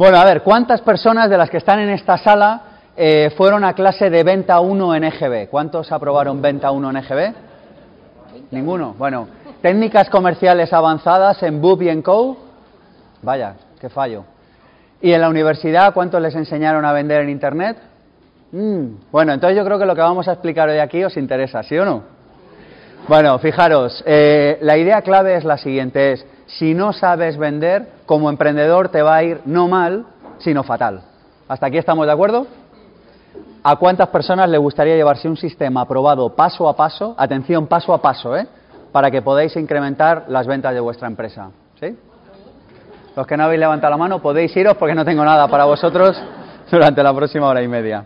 Bueno, a ver, ¿cuántas personas de las que están en esta sala eh, fueron a clase de Venta 1 en EGB? ¿Cuántos aprobaron Venta 1 en EGB? Ninguno. Bueno, técnicas comerciales avanzadas en Boop y en Co. Vaya, qué fallo. ¿Y en la universidad cuántos les enseñaron a vender en Internet? Mm, bueno, entonces yo creo que lo que vamos a explicar hoy aquí os interesa, ¿sí o no? Bueno, fijaros, eh, la idea clave es la siguiente, es si no sabes vender, como emprendedor te va a ir no mal, sino fatal. ¿Hasta aquí estamos de acuerdo? ¿A cuántas personas le gustaría llevarse un sistema aprobado paso a paso, atención, paso a paso, ¿eh? para que podáis incrementar las ventas de vuestra empresa? ¿Sí? Los que no habéis levantado la mano podéis iros porque no tengo nada para vosotros durante la próxima hora y media.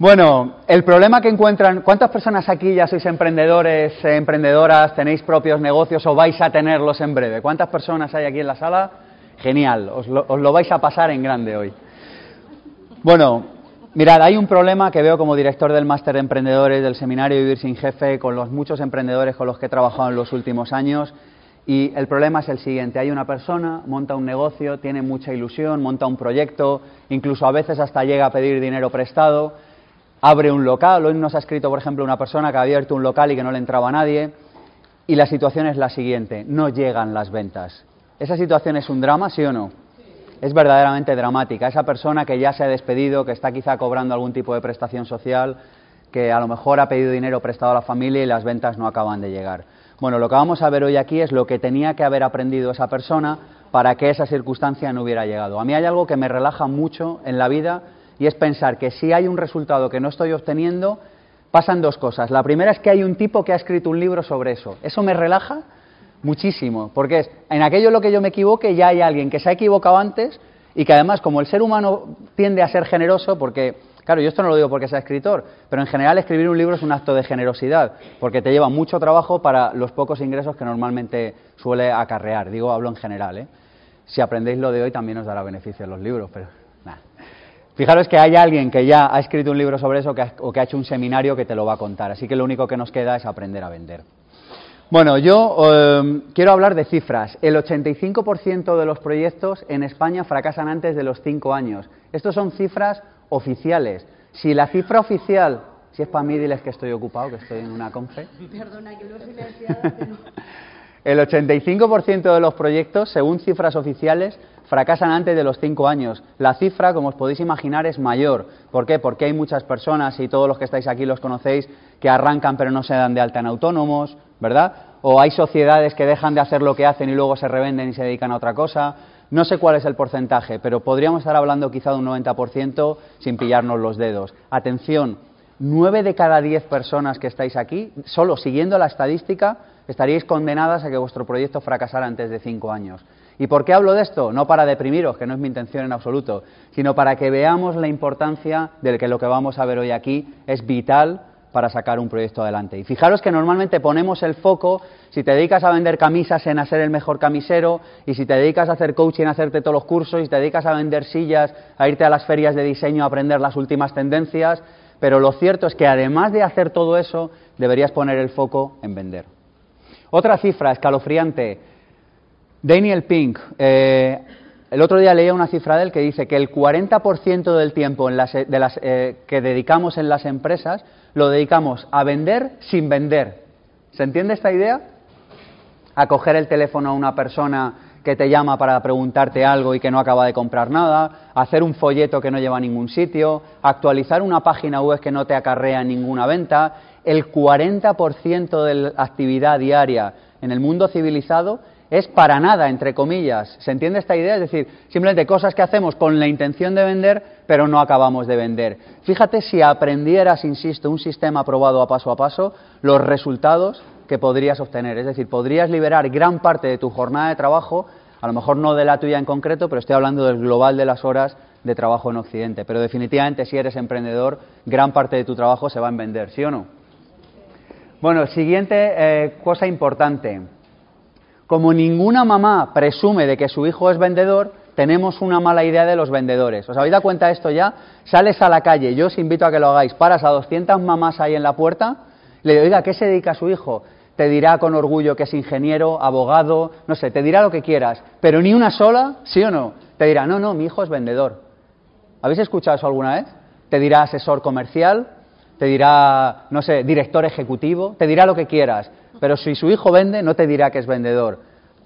Bueno, el problema que encuentran, ¿cuántas personas aquí ya sois emprendedores, eh, emprendedoras, tenéis propios negocios o vais a tenerlos en breve? ¿Cuántas personas hay aquí en la sala? Genial, os lo, os lo vais a pasar en grande hoy. Bueno, mirad, hay un problema que veo como director del máster de emprendedores del seminario Vivir sin Jefe con los muchos emprendedores con los que he trabajado en los últimos años y el problema es el siguiente, hay una persona, monta un negocio, tiene mucha ilusión, monta un proyecto, incluso a veces hasta llega a pedir dinero prestado, abre un local, hoy nos ha escrito, por ejemplo, una persona que ha abierto un local y que no le entraba a nadie, y la situación es la siguiente, no llegan las ventas. ¿Esa situación es un drama, sí o no? Es verdaderamente dramática. Esa persona que ya se ha despedido, que está quizá cobrando algún tipo de prestación social, que a lo mejor ha pedido dinero prestado a la familia y las ventas no acaban de llegar. Bueno, lo que vamos a ver hoy aquí es lo que tenía que haber aprendido esa persona para que esa circunstancia no hubiera llegado. A mí hay algo que me relaja mucho en la vida y es pensar que si hay un resultado que no estoy obteniendo, pasan dos cosas. La primera es que hay un tipo que ha escrito un libro sobre eso. Eso me relaja muchísimo, porque es, en aquello en lo que yo me equivoque ya hay alguien que se ha equivocado antes y que además, como el ser humano tiende a ser generoso, porque, claro, yo esto no lo digo porque sea escritor, pero en general escribir un libro es un acto de generosidad, porque te lleva mucho trabajo para los pocos ingresos que normalmente suele acarrear. Digo, hablo en general, ¿eh? Si aprendéis lo de hoy también os dará beneficio en los libros, Fijaros que hay alguien que ya ha escrito un libro sobre eso o que ha hecho un seminario que te lo va a contar. Así que lo único que nos queda es aprender a vender. Bueno, yo eh, quiero hablar de cifras. El 85% de los proyectos en España fracasan antes de los 5 años. Estos son cifras oficiales. Si la cifra oficial, si es para mí, diles que estoy ocupado, que estoy en una confe. Perdona, que lo he silenciado. El 85% de los proyectos, según cifras oficiales, fracasan antes de los 5 años. La cifra, como os podéis imaginar, es mayor. ¿Por qué? Porque hay muchas personas, y todos los que estáis aquí los conocéis, que arrancan pero no se dan de alta en autónomos, ¿verdad? O hay sociedades que dejan de hacer lo que hacen y luego se revenden y se dedican a otra cosa. No sé cuál es el porcentaje, pero podríamos estar hablando quizá de un 90% sin pillarnos los dedos. Atención, 9 de cada 10 personas que estáis aquí, solo siguiendo la estadística, estaríais condenadas a que vuestro proyecto fracasara antes de 5 años. ¿Y por qué hablo de esto? No para deprimiros, que no es mi intención en absoluto, sino para que veamos la importancia de que lo que vamos a ver hoy aquí es vital para sacar un proyecto adelante. Y fijaros que normalmente ponemos el foco, si te dedicas a vender camisas, en hacer el mejor camisero, y si te dedicas a hacer coaching, a hacerte todos los cursos, y si te dedicas a vender sillas, a irte a las ferias de diseño, a aprender las últimas tendencias, pero lo cierto es que además de hacer todo eso, deberías poner el foco en vender. Otra cifra escalofriante, Daniel Pink, eh, el otro día leía una cifra de él que dice que el 40% del tiempo eh, que dedicamos en las empresas lo dedicamos a vender sin vender. ¿Se entiende esta idea? A coger el teléfono a una persona que te llama para preguntarte algo y que no acaba de comprar nada, hacer un folleto que no lleva a ningún sitio, actualizar una página web que no te acarrea ninguna venta. El 40% de la actividad diaria en el mundo civilizado es para nada, entre comillas. ¿Se entiende esta idea? Es decir, simplemente cosas que hacemos con la intención de vender, pero no acabamos de vender. Fíjate si aprendieras, insisto, un sistema aprobado a paso a paso, los resultados que podrías obtener. Es decir, podrías liberar gran parte de tu jornada de trabajo, a lo mejor no de la tuya en concreto, pero estoy hablando del global de las horas de trabajo en Occidente. Pero definitivamente, si eres emprendedor, gran parte de tu trabajo se va en vender, ¿sí o no? Bueno, siguiente eh, cosa importante como ninguna mamá presume de que su hijo es vendedor, tenemos una mala idea de los vendedores. ¿Os habéis dado cuenta de esto ya? Sales a la calle, yo os invito a que lo hagáis, paras a 200 mamás ahí en la puerta, le digo, oiga, ¿qué se dedica su hijo? Te dirá con orgullo que es ingeniero, abogado, no sé, te dirá lo que quieras, pero ni una sola, ¿sí o no? te dirá, no, no, mi hijo es vendedor. ¿Habéis escuchado eso alguna vez? Te dirá asesor comercial, te dirá, no sé, director ejecutivo, te dirá lo que quieras, pero si su hijo vende, no te dirá que es vendedor.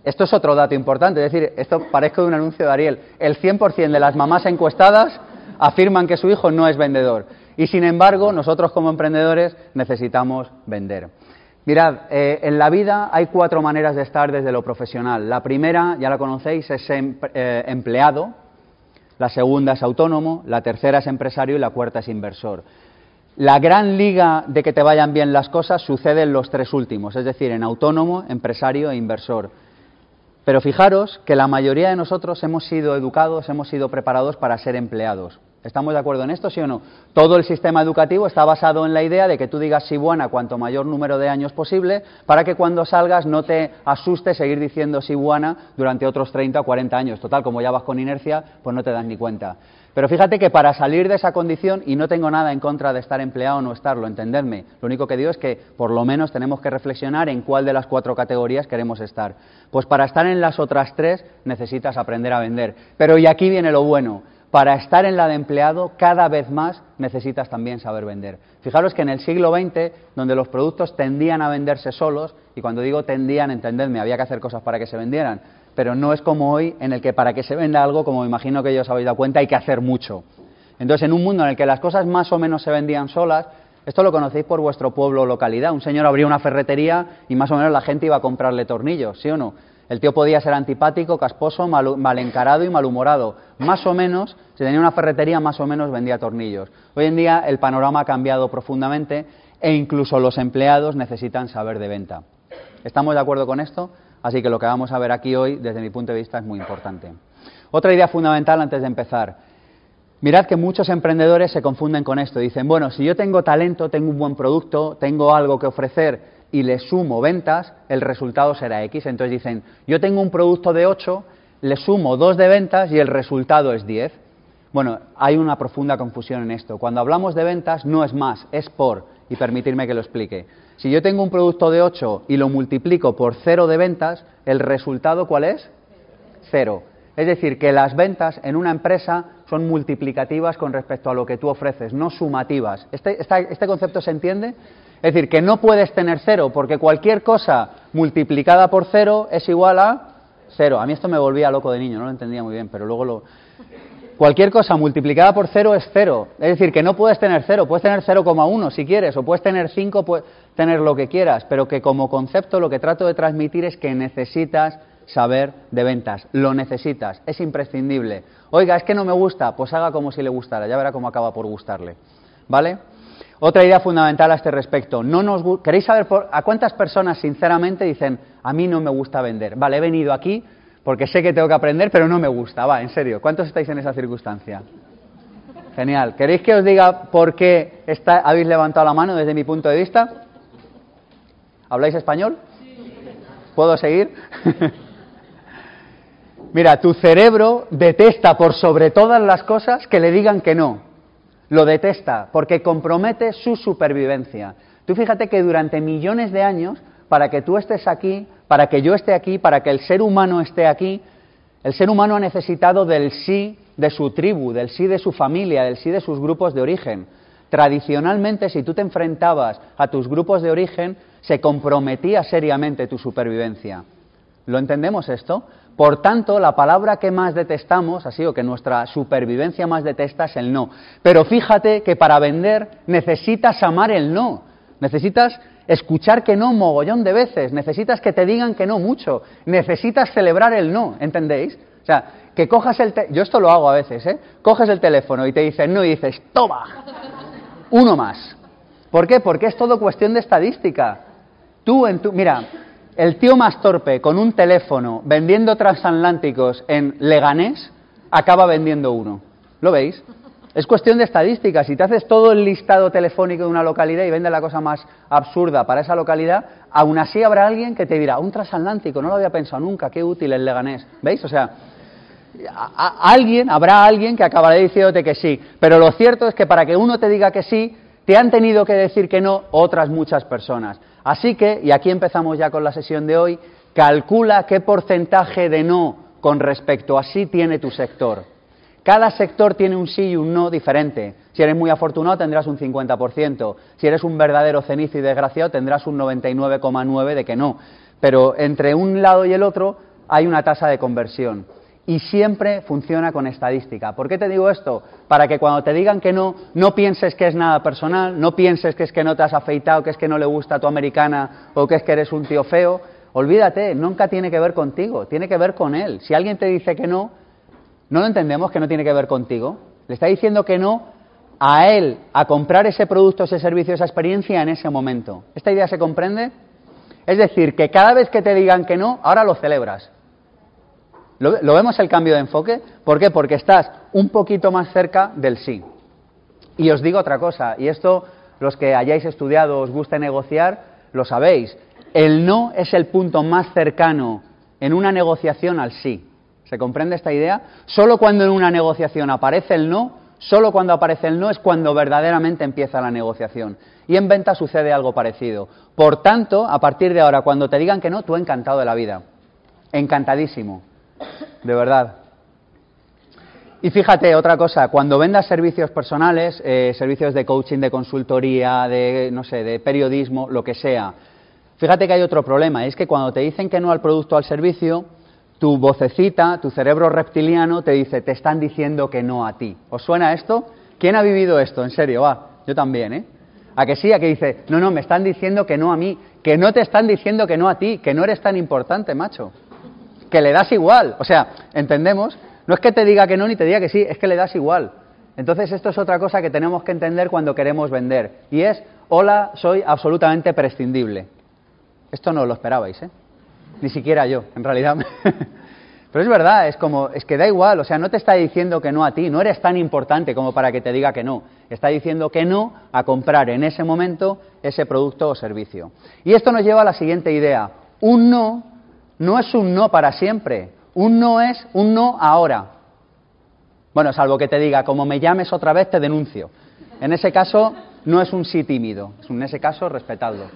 Esto es otro dato importante, es decir, esto parezco de un anuncio de Ariel. El 100% de las mamás encuestadas afirman que su hijo no es vendedor. Y sin embargo, nosotros como emprendedores necesitamos vender. Mirad, eh, en la vida hay cuatro maneras de estar desde lo profesional. La primera, ya la conocéis, es eh, empleado. La segunda es autónomo. La tercera es empresario y la cuarta es inversor. La gran liga de que te vayan bien las cosas sucede en los tres últimos, es decir, en autónomo, empresario e inversor. Pero fijaros que la mayoría de nosotros hemos sido educados, hemos sido preparados para ser empleados. ¿Estamos de acuerdo en esto, sí o no? Todo el sistema educativo está basado en la idea de que tú digas sí buena cuanto mayor número de años posible para que cuando salgas no te asuste seguir diciendo sí buena durante otros 30 o 40 años. Total, como ya vas con inercia, pues no te das ni cuenta. Pero fíjate que para salir de esa condición, y no tengo nada en contra de estar empleado o no estarlo, entendedme, lo único que digo es que por lo menos tenemos que reflexionar en cuál de las cuatro categorías queremos estar. Pues para estar en las otras tres necesitas aprender a vender. Pero y aquí viene lo bueno, para estar en la de empleado cada vez más necesitas también saber vender. Fijaros que en el siglo XX, donde los productos tendían a venderse solos, y cuando digo tendían, entendedme, había que hacer cosas para que se vendieran, pero no es como hoy en el que para que se venda algo, como imagino que ellos habéis dado cuenta, hay que hacer mucho. Entonces, en un mundo en el que las cosas más o menos se vendían solas, esto lo conocéis por vuestro pueblo o localidad. Un señor abría una ferretería y más o menos la gente iba a comprarle tornillos, ¿sí o no? El tío podía ser antipático, casposo, mal, encarado y malhumorado. Más o menos, si tenía una ferretería, más o menos vendía tornillos. Hoy en día el panorama ha cambiado profundamente e incluso los empleados necesitan saber de venta. ¿Estamos de acuerdo con esto? Así que lo que vamos a ver aquí hoy, desde mi punto de vista, es muy importante. Otra idea fundamental antes de empezar. Mirad que muchos emprendedores se confunden con esto. Dicen, bueno, si yo tengo talento, tengo un buen producto, tengo algo que ofrecer y le sumo ventas, el resultado será X. Entonces dicen, yo tengo un producto de 8, le sumo 2 de ventas y el resultado es 10. Bueno, hay una profunda confusión en esto. Cuando hablamos de ventas no es más, es por, y permitirme que lo explique. Si yo tengo un producto de 8 y lo multiplico por 0 de ventas, ¿el resultado cuál es? Cero. Es decir, que las ventas en una empresa son multiplicativas con respecto a lo que tú ofreces, no sumativas. ¿Este, este concepto se entiende? Es decir, que no puedes tener cero, porque cualquier cosa multiplicada por cero es igual a cero. A mí esto me volvía loco de niño, no lo entendía muy bien, pero luego lo... Cualquier cosa multiplicada por cero es cero. Es decir, que no puedes tener cero, puedes tener 0,1 si quieres, o puedes tener 5, puedes tener lo que quieras, pero que como concepto lo que trato de transmitir es que necesitas saber de ventas, lo necesitas, es imprescindible. Oiga, es que no me gusta, pues haga como si le gustara, ya verá cómo acaba por gustarle. ¿Vale? Otra idea fundamental a este respecto. No nos, ¿Queréis saber a cuántas personas sinceramente dicen, a mí no me gusta vender? Vale, he venido aquí porque sé que tengo que aprender, pero no me gusta. Va, en serio, ¿cuántos estáis en esa circunstancia? Genial. ¿Queréis que os diga por qué está, habéis levantado la mano desde mi punto de vista? ¿Habláis español? ¿Puedo seguir? Mira, tu cerebro detesta por sobre todas las cosas que le digan que no lo detesta porque compromete su supervivencia. Tú fíjate que durante millones de años, para que tú estés aquí, para que yo esté aquí, para que el ser humano esté aquí, el ser humano ha necesitado del sí de su tribu, del sí de su familia, del sí de sus grupos de origen. Tradicionalmente, si tú te enfrentabas a tus grupos de origen, se comprometía seriamente tu supervivencia. ¿Lo entendemos esto? Por tanto, la palabra que más detestamos, así o que nuestra supervivencia más detesta es el no. Pero fíjate que para vender necesitas amar el no. Necesitas escuchar que no mogollón de veces. Necesitas que te digan que no mucho. Necesitas celebrar el no, ¿entendéis? O sea, que cojas el... Yo esto lo hago a veces, ¿eh? Coges el teléfono y te dicen no y dices, toma, uno más. ¿Por qué? Porque es todo cuestión de estadística. Tú en tu... Mira, el tío más torpe con un teléfono vendiendo transatlánticos en Leganés acaba vendiendo uno. ¿Lo veis? Es cuestión de estadísticas. Si te haces todo el listado telefónico de una localidad y vende la cosa más absurda para esa localidad, aún así habrá alguien que te dirá, un transatlántico, no lo había pensado nunca, qué útil el Leganés. ¿Veis? O sea, alguien, habrá alguien que acabará diciéndote que sí. Pero lo cierto es que para que uno te diga que sí, te han tenido que decir que no otras muchas personas. Así que, y aquí empezamos ya con la sesión de hoy, calcula qué porcentaje de no con respecto a sí tiene tu sector. Cada sector tiene un sí y un no diferente. Si eres muy afortunado tendrás un 50%. Si eres un verdadero cenizo y desgraciado tendrás un 99,9% de que no. Pero entre un lado y el otro hay una tasa de conversión. Y siempre funciona con estadística. ¿Por qué te digo esto? Para que cuando te digan que no, no pienses que es nada personal, no pienses que es que no te has afeitado, que es que no le gusta a tu americana o que es que eres un tío feo. Olvídate, nunca tiene que ver contigo, tiene que ver con él. Si alguien te dice que no, ¿no lo entendemos que no tiene que ver contigo? Le está diciendo que no a él, a comprar ese producto, ese servicio, esa experiencia en ese momento. ¿Esta idea se comprende? Es decir, que cada vez que te digan que no, ahora lo celebras. ¿Lo, vemos el cambio de enfoque? ¿Por qué? Porque estás un poquito más cerca del sí. Y os digo otra cosa, y esto los que hayáis estudiado, os guste negociar, lo sabéis. El no es el punto más cercano en una negociación al sí. ¿Se comprende esta idea? Solo cuando en una negociación aparece el no, solo cuando aparece el no es cuando verdaderamente empieza la negociación. Y en venta sucede algo parecido. Por tanto, a partir de ahora, cuando te digan que no, tú encantado de la vida. Encantadísimo de verdad. Y fíjate, otra cosa, cuando vendas servicios personales, eh, servicios de coaching, de consultoría, de, no sé, de periodismo, lo que sea, fíjate que hay otro problema, es que cuando te dicen que no al producto o al servicio, tu vocecita, tu cerebro reptiliano te dice, te están diciendo que no a ti. ¿Os suena esto? ¿Quién ha vivido esto? En serio, va, yo también, ¿eh? A que sí, a que dice, no, no, me están diciendo que no a mí, que no te están diciendo que no a ti, que no eres tan importante, macho que le das igual. O sea, entendemos, no es que te diga que no ni te diga que sí, es que le das igual. Entonces esto es otra cosa que tenemos que entender cuando queremos vender. Y es, hola, soy absolutamente prescindible. Esto no lo esperabais, ¿eh? Ni siquiera yo, en realidad. Pero es verdad, es como, es que da igual, o sea, no te está diciendo que no a ti, no eres tan importante como para que te diga que no. Está diciendo que no a comprar en ese momento ese producto o servicio. Y esto nos lleva a la siguiente idea. Un no no es un no para siempre. Un no es un no ahora. Bueno, salvo que te diga, como me llames otra vez, te denuncio. En ese caso, no es un sí tímido. En ese caso, respetadlo.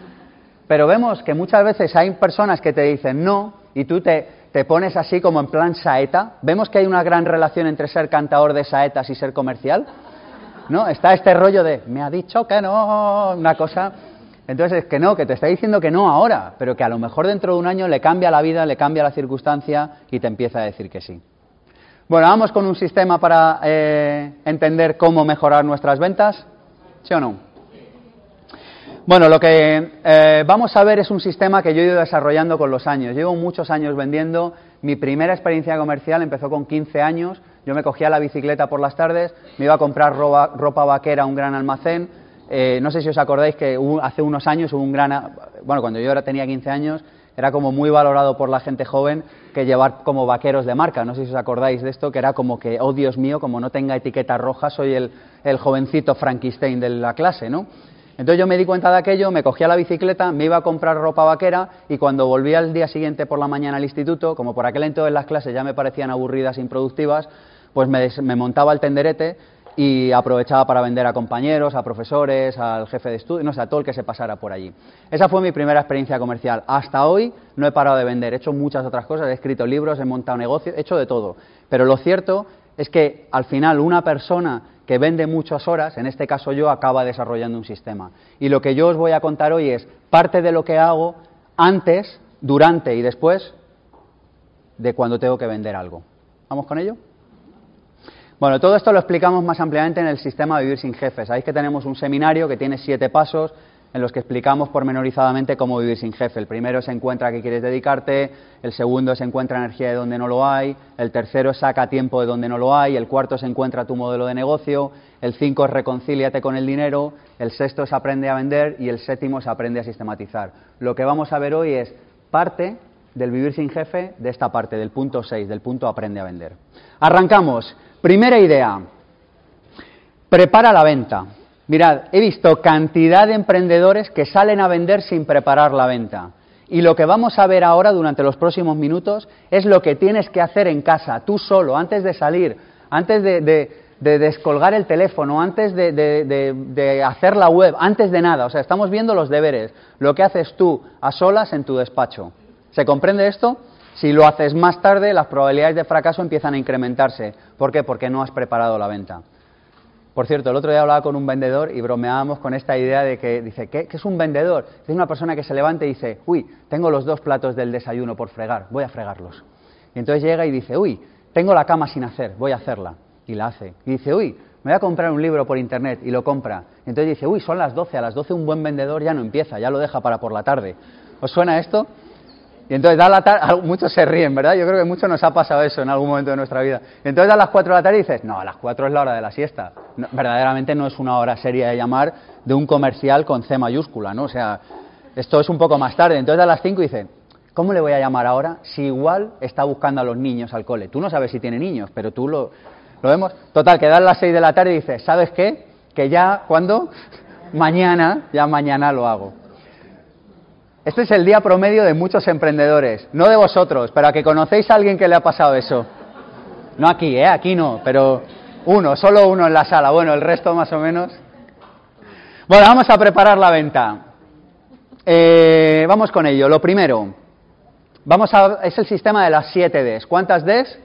Pero vemos que muchas veces hay personas que te dicen no y tú te, te pones así como en plan saeta. Vemos que hay una gran relación entre ser cantador de saetas y ser comercial. ¿No? Está este rollo de, me ha dicho que no, una cosa entonces, es que no, que te está diciendo que no ahora, pero que a lo mejor dentro de un año le cambia la vida, le cambia la circunstancia y te empieza a decir que sí. Bueno, vamos con un sistema para eh, entender cómo mejorar nuestras ventas. ¿Sí o no? Bueno, lo que eh, vamos a ver es un sistema que yo he ido desarrollando con los años. Llevo muchos años vendiendo. Mi primera experiencia comercial empezó con 15 años. Yo me cogía la bicicleta por las tardes, me iba a comprar ropa, ropa vaquera a un gran almacén, eh, no sé si os acordáis que hace unos años hubo un gran. Bueno, cuando yo tenía 15 años, era como muy valorado por la gente joven que llevar como vaqueros de marca. No sé si os acordáis de esto, que era como que, oh Dios mío, como no tenga etiqueta roja, soy el, el jovencito Frankenstein de la clase, ¿no? Entonces yo me di cuenta de aquello, me cogía la bicicleta, me iba a comprar ropa vaquera y cuando volvía al día siguiente por la mañana al instituto, como por aquel entonces las clases ya me parecían aburridas e improductivas, pues me, me montaba el tenderete y aprovechaba para vender a compañeros, a profesores, al jefe de estudio, no sé, a todo el que se pasara por allí. Esa fue mi primera experiencia comercial. Hasta hoy no he parado de vender, he hecho muchas otras cosas, he escrito libros, he montado negocios, he hecho de todo. Pero lo cierto es que al final una persona que vende muchas horas, en este caso yo, acaba desarrollando un sistema. Y lo que yo os voy a contar hoy es parte de lo que hago antes, durante y después de cuando tengo que vender algo. ¿Vamos con ello? Bueno, todo esto lo explicamos más ampliamente en el sistema Vivir sin Jefes. Sabéis que tenemos un seminario que tiene siete pasos en los que explicamos pormenorizadamente cómo vivir sin jefe. El primero es encuentra a qué quieres dedicarte, el segundo es encuentra energía de donde no lo hay, el tercero saca tiempo de donde no lo hay, el cuarto es encuentra tu modelo de negocio, el cinco es reconcíliate con el dinero, el sexto es aprende a vender y el séptimo es aprende a sistematizar. Lo que vamos a ver hoy es parte del vivir sin jefe de esta parte, del punto 6, del punto aprende a vender. Arrancamos. Primera idea, prepara la venta. Mirad, he visto cantidad de emprendedores que salen a vender sin preparar la venta. Y lo que vamos a ver ahora durante los próximos minutos es lo que tienes que hacer en casa, tú solo, antes de salir, antes de, descolgar el teléfono, antes de, hacer la web, antes de nada. O sea, estamos viendo los deberes, lo que haces tú a solas en tu despacho. ¿Se comprende esto? Si lo haces más tarde, las probabilidades de fracaso empiezan a incrementarse. ¿Por qué? Porque no has preparado la venta. Por cierto, el otro día hablaba con un vendedor y bromeábamos con esta idea de que dice, ¿qué, es un vendedor? Es una persona que se levanta y dice, uy, tengo los dos platos del desayuno por fregar, voy a fregarlos. Y entonces llega y dice, uy, tengo la cama sin hacer, voy a hacerla. Y la hace. Y dice, uy, me voy a comprar un libro por internet y lo compra. Y entonces dice, uy, son las 12, a las 12 un buen vendedor ya no empieza, ya lo deja para por la tarde. ¿Os suena esto? Y entonces da la tarde, muchos se ríen, ¿verdad? Yo creo que muchos nos ha pasado eso en algún momento de nuestra vida. Entonces a las 4 de la tarde y dices, no, a las 4 es la hora de la siesta. verdaderamente no es una hora seria de llamar de un comercial con C mayúscula, ¿no? O sea, esto es un poco más tarde. Entonces a las 5 dice, ¿cómo le voy a llamar ahora si igual está buscando a los niños al cole? Tú no sabes si tiene niños, pero tú lo, lo vemos. Total, que a las 6 de la tarde y dices, ¿sabes qué? Que ya, ¿cuándo? Mañana, ya mañana lo hago. Este es el día promedio de muchos emprendedores, no de vosotros, pero a que conocéis a alguien que le ha pasado eso. No aquí, ¿eh? Aquí no, pero uno, solo uno en la sala, bueno, el resto más o menos. Bueno, vamos a preparar la venta. Eh, vamos con ello. Lo primero, vamos a, es el sistema de las 7 Ds. ¿Cuántas Ds?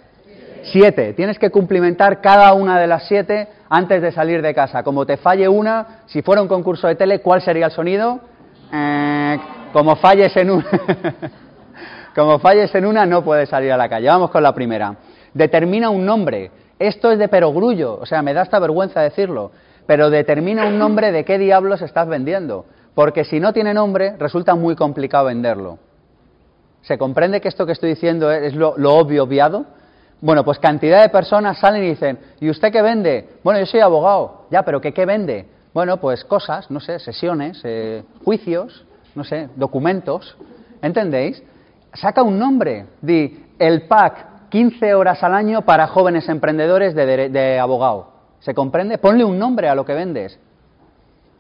Siete. Tienes que cumplimentar cada una de las siete antes de salir de casa. Como te falle una, si fuera un concurso de tele, ¿cuál sería el sonido? Eh, como falles en una, como falles en una, no puedes salir a la calle. Vamos con la primera. Determina un nombre. Esto es de perogrullo, o sea, me da esta vergüenza decirlo, pero determina un nombre de qué diablos estás vendiendo, porque si no tiene nombre, resulta muy complicado venderlo. ¿Se comprende que esto que estoy diciendo es lo, obvio obviado? Bueno, pues cantidad de personas salen y dicen, ¿y usted qué vende? Bueno, yo soy abogado. Ya, pero ¿qué, qué vende? Bueno, pues cosas, no sé, sesiones, eh, juicios, no sé, documentos, ¿entendéis? Saca un nombre, di el PAC 15 horas al año para jóvenes emprendedores de, abogado. ¿Se comprende? Ponle un nombre a lo que vendes.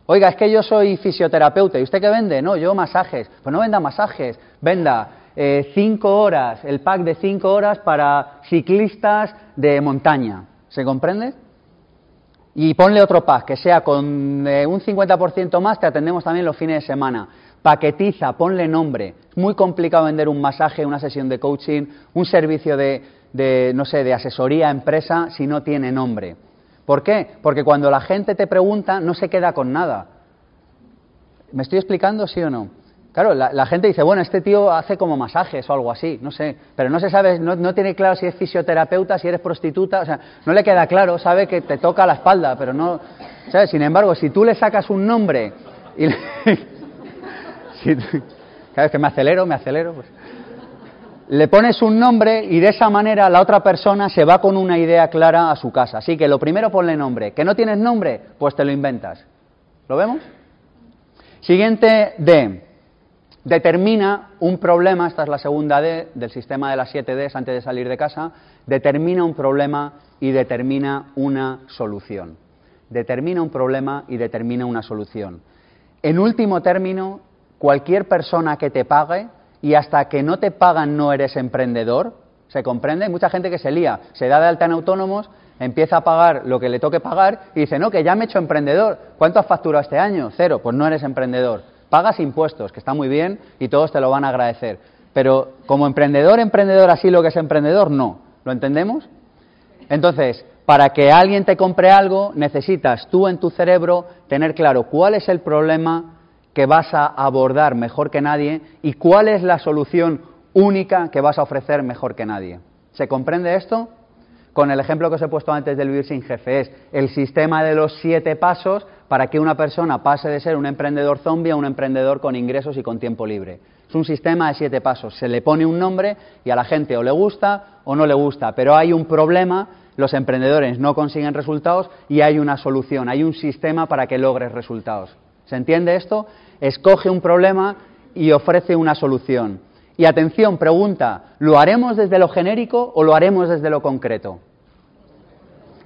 Oiga, es que yo soy fisioterapeuta. ¿Y usted qué vende? No, yo masajes. Pues no venda masajes, venda eh, cinco horas, el pack de cinco horas para ciclistas de montaña. ¿Se comprende? Y ponle otro pack, que sea con eh, un 50% más, te atendemos también los fines de semana paquetiza, ponle nombre. Es muy complicado vender un masaje, una sesión de coaching, un servicio de, no sé, de asesoría a empresa si no tiene nombre. ¿Por qué? Porque cuando la gente te pregunta no se queda con nada. ¿Me estoy explicando, sí o no? Claro, la, gente dice, bueno, este tío hace como masajes o algo así, no sé, pero no se sabe, no, no, tiene claro si es fisioterapeuta, si eres prostituta, o sea, no le queda claro, sabe que te toca la espalda, pero no, ¿sabes? Sin embargo, si tú le sacas un nombre y le, cada vez que me acelero, me acelero. Pues. Le pones un nombre y de esa manera la otra persona se va con una idea clara a su casa. Así que lo primero ponle nombre. ¿Que no tienes nombre? Pues te lo inventas. ¿Lo vemos? Siguiente D. Determina un problema, esta es la segunda D del sistema de las 7 Ds antes de salir de casa, determina un problema y determina una solución. Determina un problema y determina una solución. En último término, cualquier persona que te pague y hasta que no te pagan no eres emprendedor, ¿se comprende? Hay mucha gente que se lía, se da de alta en autónomos, empieza a pagar lo que le toque pagar y dice, no, que ya me he hecho emprendedor. ¿Cuánto has facturado este año? Cero, pues no eres emprendedor. Pagas impuestos, que está muy bien y todos te lo van a agradecer. Pero como emprendedor, emprendedor, así lo que es emprendedor, no. ¿Lo entendemos? Entonces, para que alguien te compre algo, necesitas tú en tu cerebro tener claro cuál es el problema que vas a abordar mejor que nadie y cuál es la solución única que vas a ofrecer mejor que nadie. ¿Se comprende esto? Con el ejemplo que os he puesto antes del vivir sin jefe, es el sistema de los siete pasos para que una persona pase de ser un emprendedor zombie a un emprendedor con ingresos y con tiempo libre. Es un sistema de siete pasos. Se le pone un nombre y a la gente o le gusta o no le gusta, pero hay un problema, los emprendedores no consiguen resultados y hay una solución, hay un sistema para que logres resultados. ¿Se entiende esto? Escoge un problema y ofrece una solución. Y atención, pregunta, ¿lo haremos desde lo genérico o lo haremos desde lo concreto?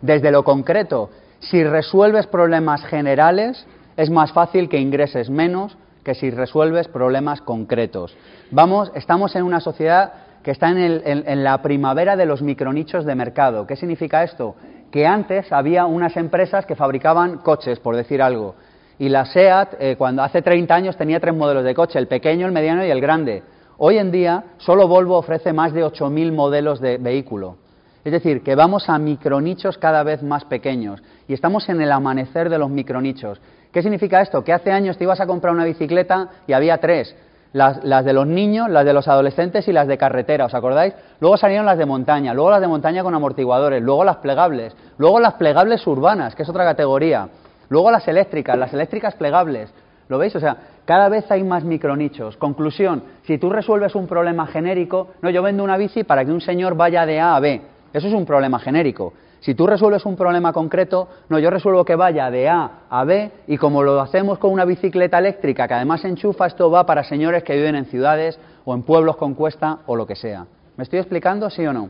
Desde lo concreto. Si resuelves problemas generales, es más fácil que ingreses menos que si resuelves problemas concretos. Vamos, estamos en una sociedad que está en, en la primavera de los micronichos de mercado. ¿Qué significa esto? Que antes había unas empresas que fabricaban coches, por decir algo, y la SEAT, eh, cuando hace 30 años, tenía tres modelos de coche, el pequeño, el mediano y el grande. Hoy en día, solo Volvo ofrece más de 8.000 modelos de vehículo. Es decir, que vamos a micronichos cada vez más pequeños y estamos en el amanecer de los micronichos. ¿Qué significa esto? Que hace años te ibas a comprar una bicicleta y había tres. Las, las, de los niños, las de los adolescentes y las de carretera, ¿os acordáis? Luego salieron las de montaña, luego las de montaña con amortiguadores, luego las plegables, luego las plegables urbanas, que es otra categoría, luego las eléctricas, las eléctricas plegables. ¿Lo veis? O sea, cada vez hay más micronichos. Conclusión, si tú resuelves un problema genérico, no, yo vendo una bici para que un señor vaya de A a B. Eso es un problema genérico. Si tú resuelves un problema concreto, no, yo resuelvo que vaya de A a B y como lo hacemos con una bicicleta eléctrica que además enchufa, esto va para señores que viven en ciudades o en pueblos con cuesta o lo que sea. ¿Me estoy explicando, sí o no?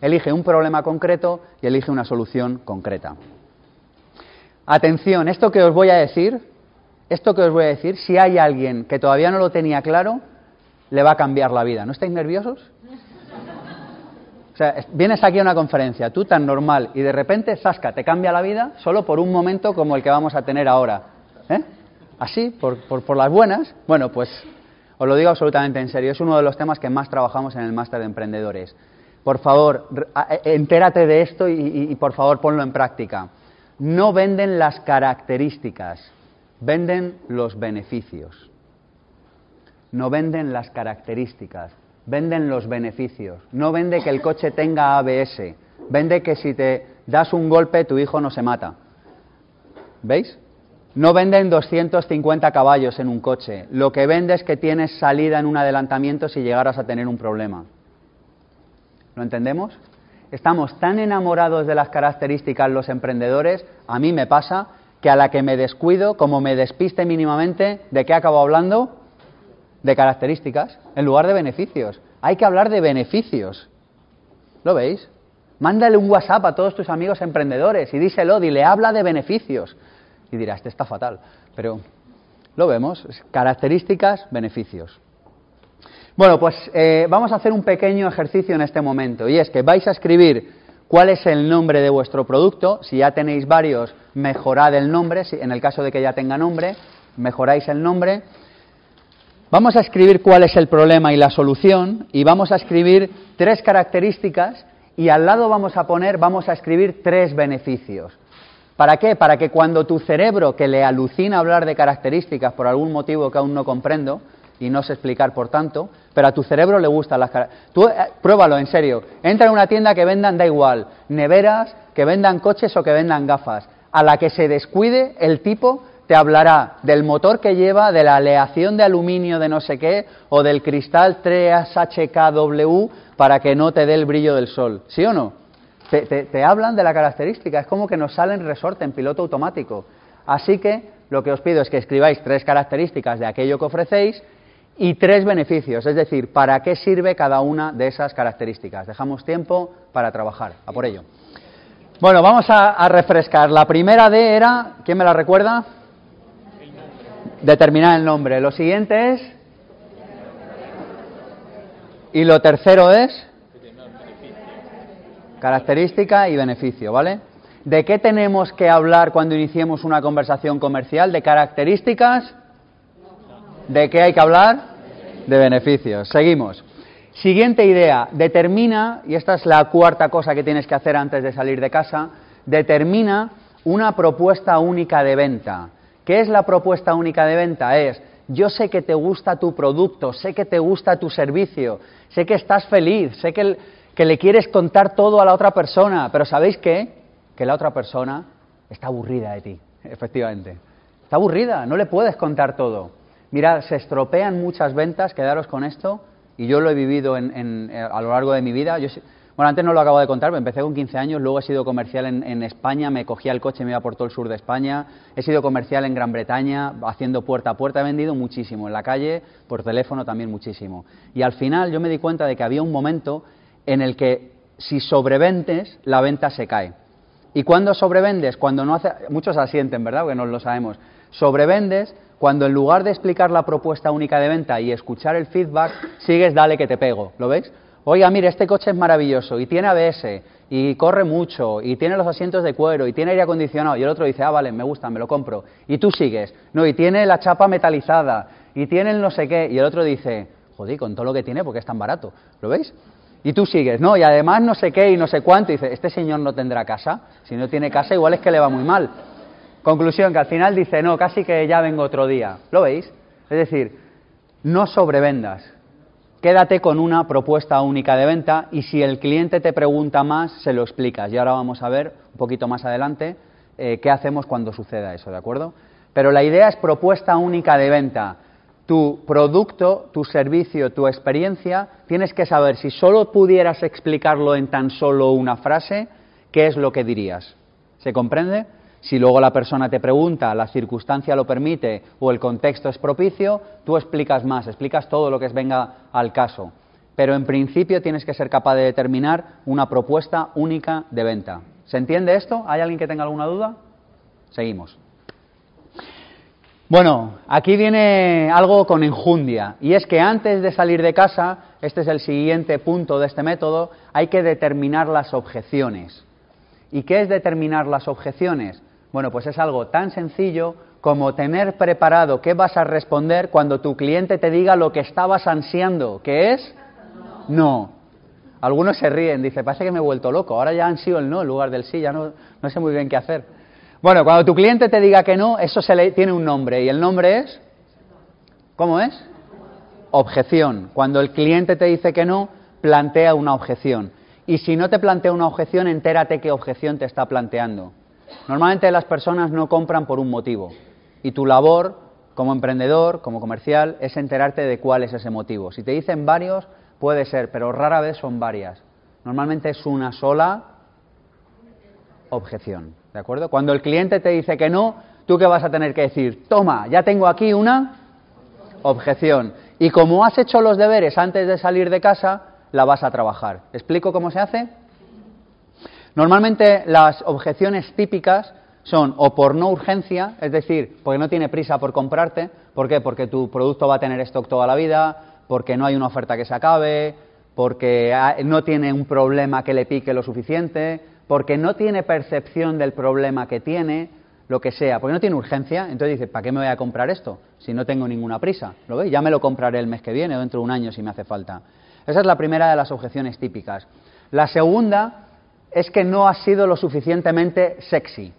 Elige un problema concreto y elige una solución concreta. Atención, esto que os voy a decir, esto que os voy a decir, si hay alguien que todavía no lo tenía claro, le va a cambiar la vida. ¿No estáis nerviosos? O sea, vienes aquí a una conferencia, tú tan normal, y de repente, Sasca, te cambia la vida solo por un momento como el que vamos a tener ahora. ¿Eh? Así, por, por, por las buenas. Bueno, pues os lo digo absolutamente en serio, es uno de los temas que más trabajamos en el máster de emprendedores. Por favor, entérate de esto y, por favor ponlo en práctica. No venden las características, venden los beneficios. No venden las características, venden los beneficios. No vende que el coche tenga ABS, vende que si te das un golpe tu hijo no se mata. ¿Veis? No venden 250 caballos en un coche. Lo que vende es que tienes salida en un adelantamiento si llegaras a tener un problema. ¿Lo entendemos? Estamos tan enamorados de las características los emprendedores, a mí me pasa, que a la que me descuido, como me despiste mínimamente, ¿de qué acabo hablando? De características, en lugar de beneficios. Hay que hablar de beneficios. ¿Lo veis? Mándale un WhatsApp a todos tus amigos emprendedores y díselo, dile, habla de beneficios y dirá, este está fatal. Pero lo vemos, características, beneficios. Bueno, pues eh, vamos a hacer un pequeño ejercicio en este momento y es que vais a escribir cuál es el nombre de vuestro producto. Si ya tenéis varios, mejorad el nombre. Si, en el caso de que ya tenga nombre, mejoráis el nombre. Vamos a escribir cuál es el problema y la solución y vamos a escribir tres características y al lado vamos a poner, vamos a escribir tres beneficios. ¿Para qué? Para que cuando tu cerebro, que le alucina hablar de características por algún motivo que aún no comprendo, y no sé explicar por tanto, pero a tu cerebro le gustan las características. Tú eh, pruébalo, en serio. Entra en una tienda que vendan, da igual, neveras, que vendan coches o que vendan gafas. A la que se descuide, el tipo te hablará del motor que lleva, de la aleación de aluminio de no sé qué, o del cristal 3HKW para que no te dé el brillo del sol. ¿Sí o no? Te, hablan de la característica, es como que nos sale en resorte, en piloto automático. Así que lo que os pido es que escribáis tres características de aquello que ofrecéis y tres beneficios, es decir, para qué sirve cada una de esas características. Dejamos tiempo para trabajar, a por ello. Bueno, vamos a, refrescar. La primera D era, ¿quién me la recuerda? Determinar el nombre. Lo siguiente es... Y lo tercero es... Característica y beneficio, ¿vale? ¿De qué tenemos que hablar cuando iniciemos una conversación comercial? ¿De características? ¿De qué hay que hablar? De beneficios. Seguimos. Siguiente idea. Determina, y esta es la cuarta cosa que tienes que hacer antes de salir de casa, determina una propuesta única de venta. ¿Qué es la propuesta única de venta? Es, yo sé que te gusta tu producto, sé que te gusta tu servicio, sé que estás feliz, sé que... Que le quieres contar todo a la otra persona, pero ¿sabéis qué? Que la otra persona está aburrida de ti, efectivamente. Está aburrida, no le puedes contar todo. Mirad, se estropean muchas ventas, quedaros con esto, y yo lo he vivido en, a lo largo de mi vida. Yo, bueno, antes no lo acabo de contar, empecé con 15 años, luego he sido comercial en, España, me cogía el coche y me iba por todo el sur de España, he sido comercial en Gran Bretaña, haciendo puerta a puerta, he vendido muchísimo, en la calle, por teléfono también muchísimo. Y al final yo me di cuenta de que había un momento en el que si sobrevendes, la venta se cae. ¿Y cuando sobrevendes? Cuando no hace... Muchos asienten, ¿verdad? Porque no lo sabemos. Sobrevendes cuando en lugar de explicar la propuesta única de venta y escuchar el feedback, sigues dale que te pego. ¿Lo veis? Oiga, mire, este coche es maravilloso y tiene ABS y corre mucho y tiene los asientos de cuero y tiene aire acondicionado. Y el otro dice, ah, vale, me gusta, me lo compro. Y tú sigues. No, y tiene la chapa metalizada y tiene el no sé qué. Y el otro dice, joder, con todo lo que tiene, porque es tan barato? ¿Lo veis? Y tú sigues, no, y además no sé qué y no sé cuánto. Y dice, este señor no tendrá casa. Si no tiene casa, igual es que le va muy mal. Conclusión, que al final dice, no, casi que ya vengo otro día. ¿Lo veis? Es decir, no sobrevendas. Quédate con una propuesta única de venta y si el cliente te pregunta más, se lo explicas. Y ahora vamos a ver un poquito más adelante eh, qué hacemos cuando suceda eso, ¿de acuerdo? Pero la idea es propuesta única de venta. Tu producto, tu servicio, tu experiencia, tienes que saber si solo pudieras explicarlo en tan solo una frase, ¿qué es lo que dirías? ¿Se comprende? Si luego la persona te pregunta, la circunstancia lo permite o el contexto es propicio, tú explicas más, explicas todo lo que venga al caso. Pero en principio tienes que ser capaz de determinar una propuesta única de venta. ¿Se entiende esto? ¿Hay alguien que tenga alguna duda? Seguimos. Bueno, aquí viene algo con enjundia, y es que antes de salir de casa, este es el siguiente punto de este método, hay que determinar las objeciones. ¿Y qué es determinar las objeciones? Bueno, pues es algo tan sencillo como tener preparado qué vas a responder cuando tu cliente te diga lo que estabas ansiando, ¿qué es? No. Algunos se ríen, dice, parece que me he vuelto loco, ahora ya han sido el no en lugar del sí, ya no, no sé muy bien qué hacer. Bueno, cuando tu cliente te diga que no, eso se le tiene un nombre, y el nombre es, ¿cómo es? Objeción. Cuando el cliente te dice que no, plantea una objeción. Y si no te plantea una objeción, entérate qué objeción te está planteando. Normalmente las personas no compran por un motivo y tu labor como emprendedor, como comercial, es enterarte de cuál es ese motivo. Si te dicen varios, puede ser, pero rara vez son varias. Normalmente es una sola objeción. ¿De acuerdo? Cuando el cliente te dice que no, tú qué vas a tener que decir, toma, ya tengo aquí una objeción. Y como has hecho los deberes antes de salir de casa, la vas a trabajar. ¿Explico cómo se hace? Normalmente las objeciones típicas son o por no urgencia, es decir, porque no tiene prisa por comprarte, ¿por qué? Porque tu producto va a tener stock toda la vida, porque no hay una oferta que se acabe, porque no tiene un problema que le pique lo suficiente, porque no tiene percepción del problema que tiene, lo que sea, porque no tiene urgencia, entonces dice, ¿para qué me voy a comprar esto si no tengo ninguna prisa? ¿Lo veis? Ya me lo compraré el mes que viene o dentro de un año si me hace falta. Esa es la primera de las objeciones típicas. La segunda es que no has sido lo suficientemente sexy.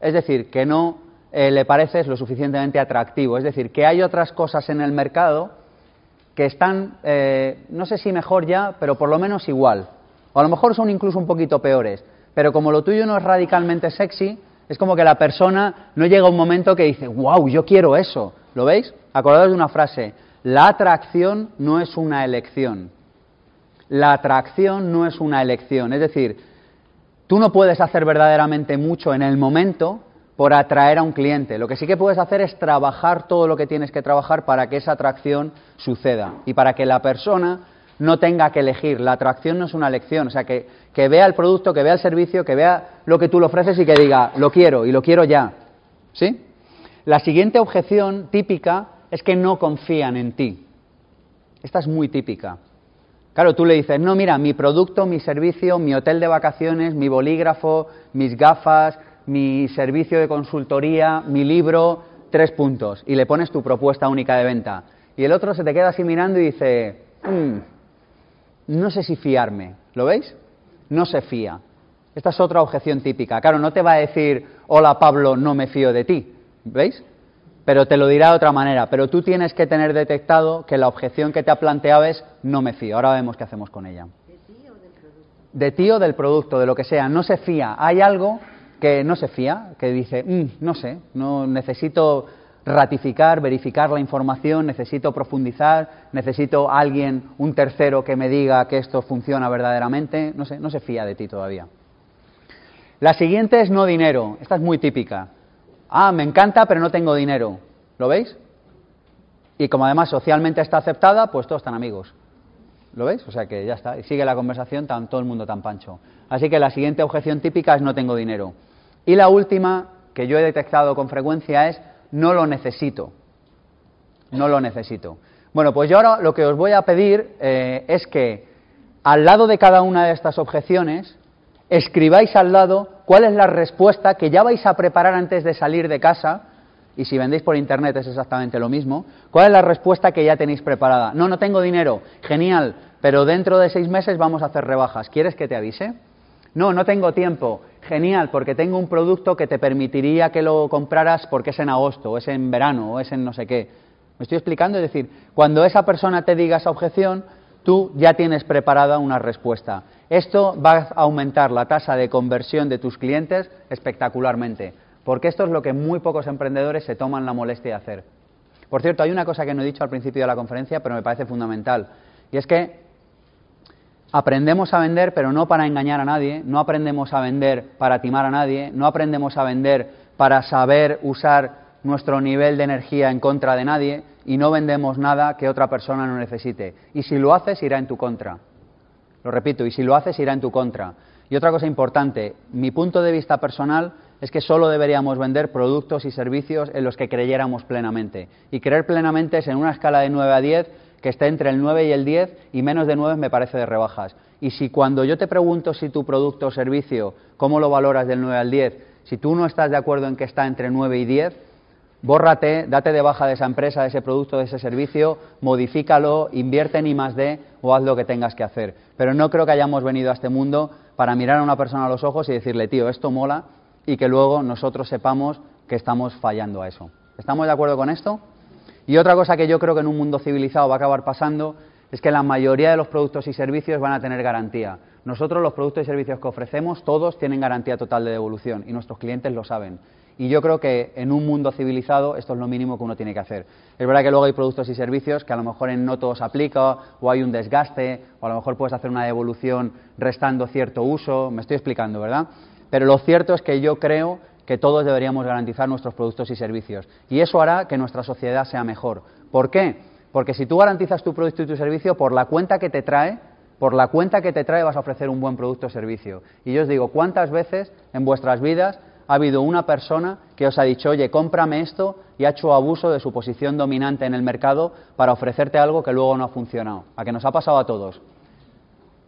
Es decir, que no eh, le pareces lo suficientemente atractivo. Es decir, que hay otras cosas en el mercado que están, eh, no sé si mejor ya, pero por lo menos igual. O a lo mejor son incluso un poquito peores. Pero como lo tuyo no es radicalmente sexy, es como que la persona no llega a un momento que dice, wow, yo quiero eso. ¿Lo veis? Acordaos de una frase, la atracción no es una elección. La atracción no es una elección. Es decir, Tú no puedes hacer verdaderamente mucho en el momento por atraer a un cliente. Lo que sí que puedes hacer es trabajar todo lo que tienes que trabajar para que esa atracción suceda y para que la persona no tenga que elegir. La atracción no es una elección, o sea, que, que vea el producto, que vea el servicio, que vea lo que tú le ofreces y que diga, lo quiero y lo quiero ya. ¿Sí? La siguiente objeción típica es que no confían en ti. Esta es muy típica. Claro, tú le dices, no, mira, mi producto, mi servicio, mi hotel de vacaciones, mi bolígrafo, mis gafas, mi servicio de consultoría, mi libro, tres puntos. Y le pones tu propuesta única de venta. Y el otro se te queda así mirando y dice, mm, no sé si fiarme. ¿Lo veis? No se fía. Esta es otra objeción típica. Claro, no te va a decir, hola Pablo, no me fío de ti. ¿Veis? Pero te lo dirá de otra manera. Pero tú tienes que tener detectado que la objeción que te ha planteado es no me fío. Ahora vemos qué hacemos con ella. ¿De ti o del producto? De ti o del producto, de lo que sea. No se fía. Hay algo que no se fía, que dice, mm, no sé, no necesito ratificar, verificar la información, necesito profundizar, necesito alguien, un tercero que me diga que esto funciona verdaderamente, no sé, no se fía de ti todavía. La siguiente es no dinero, esta es muy típica. Ah, me encanta, pero no tengo dinero. ¿Lo veis? Y como además socialmente está aceptada, pues todos están amigos. ¿Lo veis? O sea que ya está. Y sigue la conversación tan, todo el mundo tan pancho. Así que la siguiente objeción típica es no tengo dinero. Y la última, que yo he detectado con frecuencia, es no lo necesito. No lo necesito. Bueno, pues yo ahora lo que os voy a pedir eh, es que al lado de cada una de estas objeciones escribáis al lado cuál es la respuesta que ya vais a preparar antes de salir de casa y si vendéis por internet es exactamente lo mismo, ¿cuál es la respuesta que ya tenéis preparada? No, no tengo dinero, genial, pero dentro de seis meses vamos a hacer rebajas. ¿Quieres que te avise? No, no tengo tiempo. Genial, porque tengo un producto que te permitiría que lo compraras porque es en agosto, o es en verano, o es en no sé qué. ¿Me estoy explicando? Es decir, cuando esa persona te diga esa objeción, tú ya tienes preparada una respuesta. Esto va a aumentar la tasa de conversión de tus clientes espectacularmente, porque esto es lo que muy pocos emprendedores se toman la molestia de hacer. Por cierto, hay una cosa que no he dicho al principio de la conferencia, pero me parece fundamental, y es que aprendemos a vender, pero no para engañar a nadie, no aprendemos a vender para timar a nadie, no aprendemos a vender para saber usar nuestro nivel de energía en contra de nadie y no vendemos nada que otra persona no necesite. Y si lo haces, irá en tu contra. Lo repito, y si lo haces, irá en tu contra. Y otra cosa importante, mi punto de vista personal es que solo deberíamos vender productos y servicios en los que creyéramos plenamente. Y creer plenamente es en una escala de 9 a 10 que esté entre el 9 y el 10 y menos de 9 me parece de rebajas. Y si cuando yo te pregunto si tu producto o servicio, cómo lo valoras del 9 al 10, si tú no estás de acuerdo en que está entre 9 y 10, bórrate, date de baja de esa empresa, de ese producto, de ese servicio, modifícalo, invierte en I más D o haz lo que tengas que hacer. Pero no creo que hayamos venido a este mundo para mirar a una persona a los ojos y decirle, tío, esto mola, y que luego nosotros sepamos que estamos fallando a eso. ¿Estamos de acuerdo con esto? Y otra cosa que yo creo que en un mundo civilizado va a acabar pasando es que la mayoría de los productos y servicios van a tener garantía. Nosotros los productos y servicios que ofrecemos, todos tienen garantía total de devolución y nuestros clientes lo saben. Y yo creo que en un mundo civilizado esto es lo mínimo que uno tiene que hacer. Es verdad que luego hay productos y servicios que a lo mejor no todos aplica o hay un desgaste o a lo mejor puedes hacer una devolución restando cierto uso. Me estoy explicando, ¿verdad? Pero lo cierto es que yo creo que todos deberíamos garantizar nuestros productos y servicios. Y eso hará que nuestra sociedad sea mejor. ¿Por qué? Porque si tú garantizas tu producto y tu servicio, por la cuenta que te trae, por la cuenta que te trae vas a ofrecer un buen producto o servicio. Y yo os digo, ¿cuántas veces en vuestras vidas ha habido una persona que os ha dicho, oye, cómprame esto y ha hecho abuso de su posición dominante en el mercado para ofrecerte algo que luego no ha funcionado? ¿A que nos ha pasado a todos?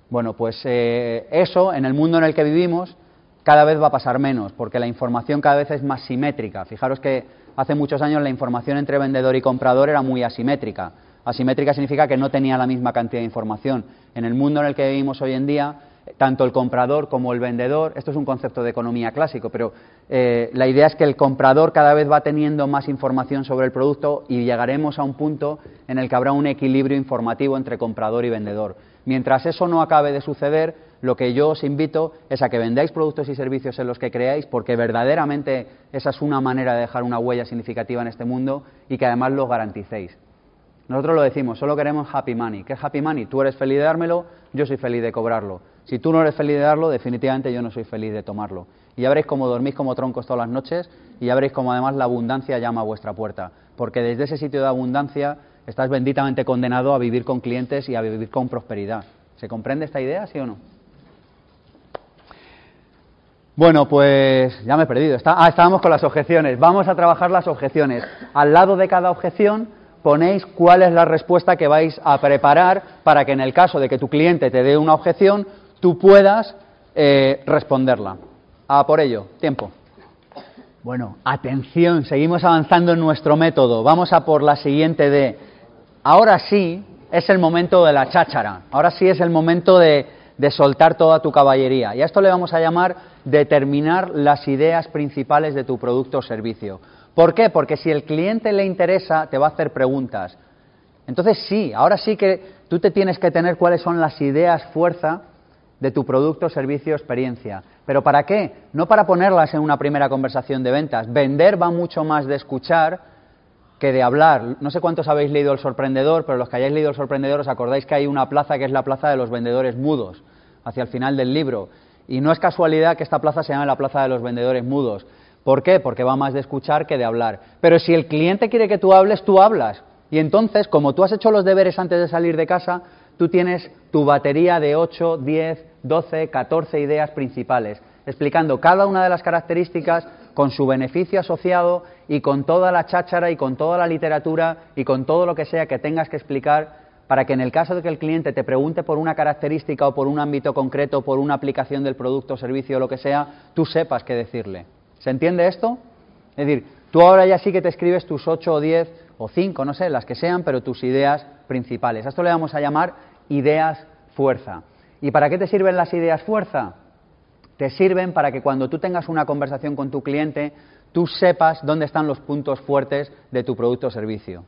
Bueno, pues eh, eso, en el mundo en el que vivimos, cada vez va a pasar menos, porque la información cada vez es más simétrica. Fijaros que hace muchos años la información entre vendedor y comprador era muy asimétrica. Asimétrica significa que no tenía la misma cantidad de información. En el mundo en el que vivimos hoy en día, tanto el comprador como el vendedor, esto es un concepto de economía clásico, pero eh, la idea es que el comprador cada vez va teniendo más información sobre el producto y llegaremos a un punto en el que habrá un equilibrio informativo entre comprador y vendedor. Mientras eso no acabe de suceder, lo que yo os invito es a que vendáis productos y servicios en los que creáis, porque verdaderamente esa es una manera de dejar una huella significativa en este mundo y que además lo garanticéis. Nosotros lo decimos, solo queremos happy money. ¿Qué es happy money? Tú eres feliz de dármelo, yo soy feliz de cobrarlo. Si tú no eres feliz de darlo, definitivamente yo no soy feliz de tomarlo. Y ya veréis cómo dormís como troncos todas las noches y ya veréis cómo además la abundancia llama a vuestra puerta. Porque desde ese sitio de abundancia estás benditamente condenado a vivir con clientes y a vivir con prosperidad. ¿Se comprende esta idea, sí o no? Bueno, pues ya me he perdido. ah, estábamos con las objeciones. Vamos a trabajar las objeciones. Al lado de cada objeción ponéis cuál es la respuesta que vais a preparar para que en el caso de que tu cliente te dé una objeción, tú puedas eh, responderla. A por ello, tiempo. Bueno, atención, seguimos avanzando en nuestro método. Vamos a por la siguiente de, ahora sí es el momento de la cháchara, ahora sí es el momento de, de soltar toda tu caballería. Y a esto le vamos a llamar determinar las ideas principales de tu producto o servicio. ¿Por qué? Porque si el cliente le interesa, te va a hacer preguntas. Entonces sí, ahora sí que tú te tienes que tener cuáles son las ideas fuerza de tu producto, servicio, experiencia. ¿Pero para qué? No para ponerlas en una primera conversación de ventas. Vender va mucho más de escuchar que de hablar. No sé cuántos habéis leído El Sorprendedor, pero los que hayáis leído El Sorprendedor os acordáis que hay una plaza que es la plaza de los vendedores mudos, hacia el final del libro. Y no es casualidad que esta plaza se llame la plaza de los vendedores mudos. ¿Por qué? Porque va más de escuchar que de hablar. Pero si el cliente quiere que tú hables, tú hablas. Y entonces, como tú has hecho los deberes antes de salir de casa, tú tienes tu batería de 8, 10, 12, 14 ideas principales, explicando cada una de las características con su beneficio asociado y con toda la cháchara y con toda la literatura y con todo lo que sea que tengas que explicar para que en el caso de que el cliente te pregunte por una característica o por un ámbito concreto, por una aplicación del producto, servicio o lo que sea, tú sepas qué decirle. ¿Se entiende esto? Es decir, Tú ahora ya sí que te escribes tus 8 o 10 o 5, no sé, las que sean, pero tus ideas principales. A esto le vamos a llamar ideas fuerza. ¿Y para qué te sirven las ideas fuerza? Te sirven para que cuando tú tengas una conversación con tu cliente, tú sepas dónde están los puntos fuertes de tu producto o servicio.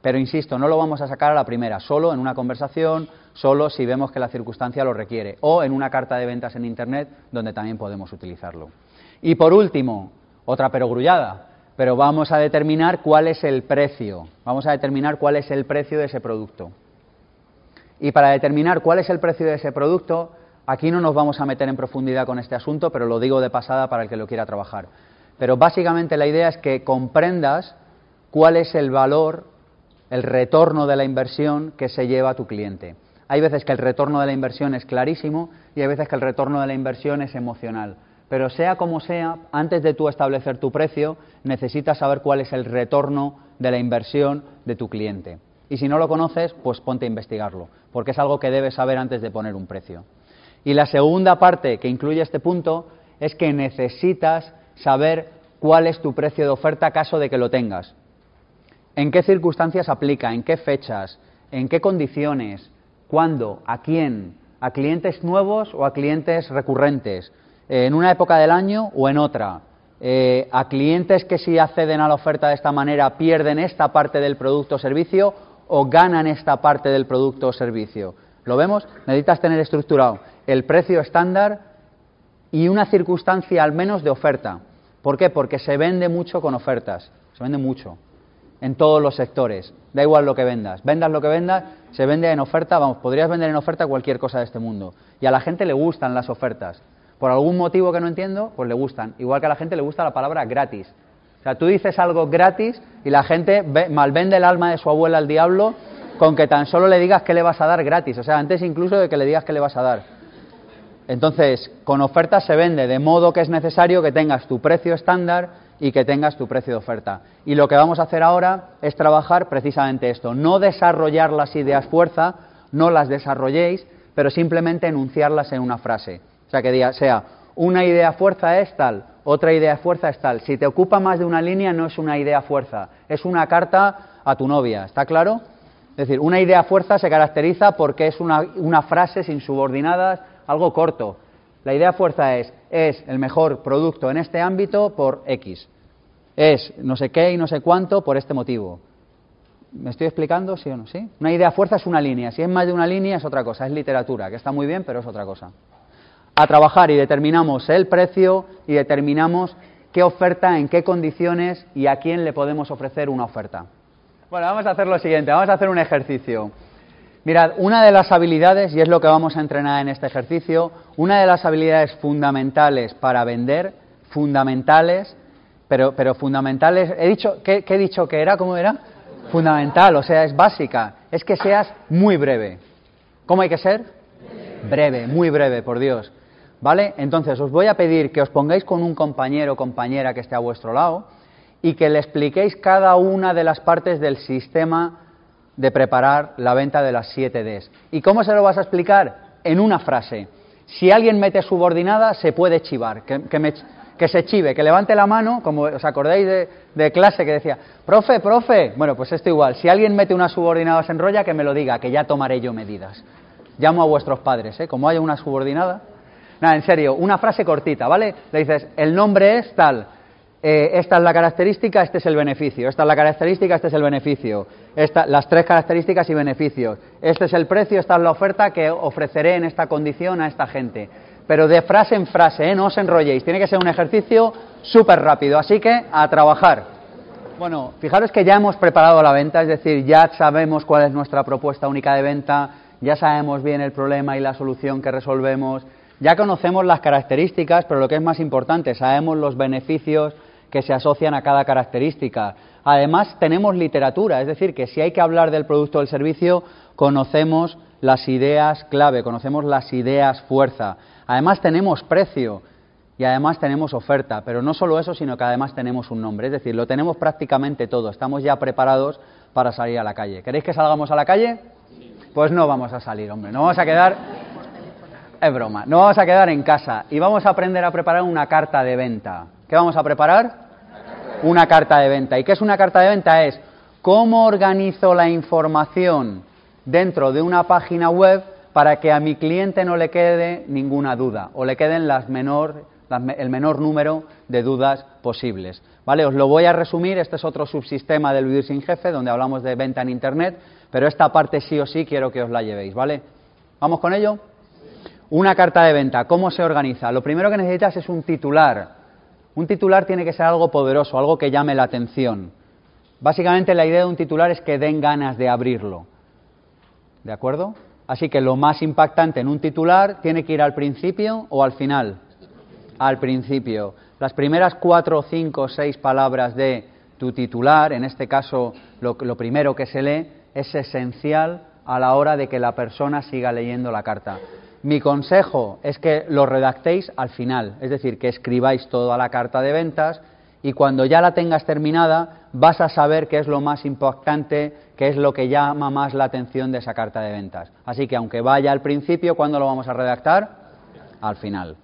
Pero insisto, no lo vamos a sacar a la primera, solo en una conversación, solo si vemos que la circunstancia lo requiere, o en una carta de ventas en Internet, donde también podemos utilizarlo. Y por último, otra perogrullada, pero vamos a determinar cuál es el precio, vamos a determinar cuál es el precio de ese producto. Y para determinar cuál es el precio de ese producto, aquí no nos vamos a meter en profundidad con este asunto, pero lo digo de pasada para el que lo quiera trabajar. Pero básicamente la idea es que comprendas cuál es el valor el retorno de la inversión que se lleva a tu cliente. Hay veces que el retorno de la inversión es clarísimo y hay veces que el retorno de la inversión es emocional. Pero sea como sea, antes de tú establecer tu precio, necesitas saber cuál es el retorno de la inversión de tu cliente. Y si no lo conoces, pues ponte a investigarlo, porque es algo que debes saber antes de poner un precio. Y la segunda parte que incluye este punto es que necesitas saber cuál es tu precio de oferta caso de que lo tengas. ¿En qué circunstancias aplica? ¿En qué fechas? ¿En qué condiciones? ¿Cuándo? ¿A quién? ¿A clientes nuevos o a clientes recurrentes? ¿En una época del año o en otra? Eh, ¿A clientes que si acceden a la oferta de esta manera pierden esta parte del producto o servicio o ganan esta parte del producto o servicio? ¿Lo vemos? Necesitas tener estructurado el precio estándar y una circunstancia al menos de oferta. ¿Por qué? Porque se vende mucho con ofertas. Se vende mucho en todos los sectores. Da igual lo que vendas. Vendas lo que vendas, se vende en oferta. Vamos, podrías vender en oferta cualquier cosa de este mundo. Y a la gente le gustan las ofertas. Por algún motivo que no entiendo, pues le gustan. Igual que a la gente le gusta la palabra gratis. O sea, tú dices algo gratis y la gente malvende el alma de su abuela al diablo con que tan solo le digas que le vas a dar gratis. O sea, antes incluso de que le digas que le vas a dar. Entonces, con ofertas se vende, de modo que es necesario que tengas tu precio estándar y que tengas tu precio de oferta. Y lo que vamos a hacer ahora es trabajar precisamente esto, no desarrollar las ideas fuerza, no las desarrolléis, pero simplemente enunciarlas en una frase. Sea, que sea, una idea fuerza es tal, otra idea fuerza es tal. Si te ocupa más de una línea, no es una idea fuerza, es una carta a tu novia, ¿está claro? Es decir, una idea fuerza se caracteriza porque es una, una frase sin subordinadas, algo corto. La idea fuerza es, es el mejor producto en este ámbito por X es no sé qué y no sé cuánto por este motivo. ¿Me estoy explicando, sí o no? ¿Sí? Una idea fuerza es una línea. Si es más de una línea es otra cosa. Es literatura, que está muy bien, pero es otra cosa. A trabajar y determinamos el precio y determinamos qué oferta, en qué condiciones y a quién le podemos ofrecer una oferta. Bueno, vamos a hacer lo siguiente. Vamos a hacer un ejercicio. Mirad, una de las habilidades, y es lo que vamos a entrenar en este ejercicio, una de las habilidades fundamentales para vender, fundamentales, pero, pero fundamental es, he dicho, ¿qué, he dicho que era? ¿Cómo era? Fundamental, o sea, es básica, es que seas muy breve. ¿Cómo hay que ser? Breve, muy breve, por Dios. ¿Vale? Entonces, os voy a pedir que os pongáis con un compañero o compañera que esté a vuestro lado y que le expliquéis cada una de las partes del sistema de preparar la venta de las 7 Ds. ¿Y cómo se lo vas a explicar? En una frase. Si alguien mete subordinada, se puede chivar. Que, que se chive, que levante la mano, como os acordáis de, clase que decía, profe, profe, bueno, pues esto igual, si alguien mete una subordinada se enrolla, que me lo diga, que ya tomaré yo medidas. Llamo a vuestros padres, ¿eh? Como haya una subordinada. Nada, en serio, una frase cortita, ¿vale? Le dices, el nombre es tal, eh, esta es la característica, este es el beneficio, esta es la característica, este es el beneficio, esta, las tres características y beneficios, este es el precio, esta es la oferta que ofreceré en esta condición a esta gente pero de frase en frase, ¿eh? no os enrolléis, tiene que ser un ejercicio súper rápido, así que a trabajar. Bueno, fijaros que ya hemos preparado la venta, es decir, ya sabemos cuál es nuestra propuesta única de venta, ya sabemos bien el problema y la solución que resolvemos, ya conocemos las características, pero lo que es más importante, sabemos los beneficios que se asocian a cada característica. Además, tenemos literatura, es decir, que si hay que hablar del producto o del servicio, conocemos las ideas clave, conocemos las ideas fuerza. Además tenemos precio y además tenemos oferta, pero no solo eso, sino que además tenemos un nombre. Es decir, lo tenemos prácticamente todo, estamos ya preparados para salir a la calle. ¿Queréis que salgamos a la calle? Pues no vamos a salir, hombre, no vamos a quedar... Es broma, no vamos a quedar en casa y vamos a aprender a preparar una carta de venta. ¿Qué vamos a preparar? una carta de venta. ¿Y qué es una carta de venta? Es cómo organizo la información dentro de una página web para que a mi cliente no le quede ninguna duda o le queden las menor, el menor número de dudas posibles. ¿Vale? Os lo voy a resumir, este es otro subsistema del Vivir sin Jefe, donde hablamos de venta en Internet, pero esta parte sí o sí quiero que os la llevéis, ¿vale? ¿Vamos con ello? Una carta de venta, ¿cómo se organiza? Lo primero que necesitas es un titular. Un titular tiene que ser algo poderoso, algo que llame la atención. Básicamente la idea de un titular es que den ganas de abrirlo. ¿De acuerdo? Así que lo más impactante en un titular tiene que ir al principio o al final. Al principio. Las primeras cuatro, cinco, seis palabras de tu titular, en este caso lo, lo primero que se lee, es esencial a la hora de que la persona siga leyendo la carta. Mi consejo es que lo redactéis al final, es decir, que escribáis toda la carta de ventas y cuando ya la tengas terminada vas a saber qué es lo más importante, qué es lo que llama más la atención de esa carta de ventas. Así que aunque vaya al principio, ¿cuándo lo vamos a redactar? Al final.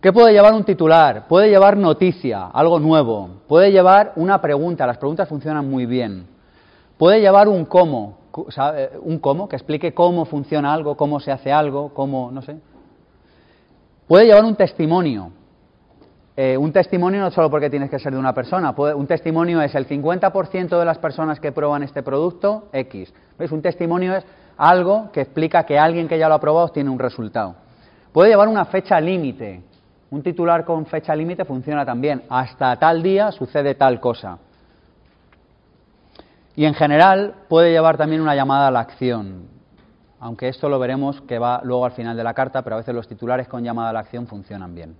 ¿Qué puede llevar un titular? Puede llevar noticia, algo nuevo. Puede llevar una pregunta, las preguntas funcionan muy bien. Puede llevar un cómo, un cómo, que explique cómo funciona algo, cómo se hace algo, cómo, no sé. Puede llevar un testimonio, eh, un testimonio no solo porque tienes que ser de una persona, un testimonio es el 50% de las personas que prueban este producto, X. ¿Ves? Un testimonio es algo que explica que alguien que ya lo ha probado tiene un resultado. Puede llevar una fecha límite. Un titular con fecha límite funciona también. Hasta tal día sucede tal cosa. Y en general puede llevar también una llamada a la acción. Aunque esto lo veremos que va luego al final de la carta, pero a veces los titulares con llamada a la acción funcionan bien.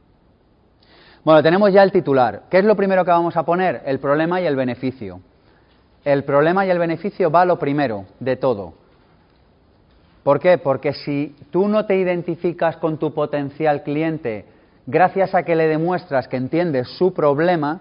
Bueno, tenemos ya el titular. ¿Qué es lo primero que vamos a poner? El problema y el beneficio. El problema y el beneficio va lo primero de todo. ¿Por qué? Porque si tú no te identificas con tu potencial cliente gracias a que le demuestras que entiendes su problema,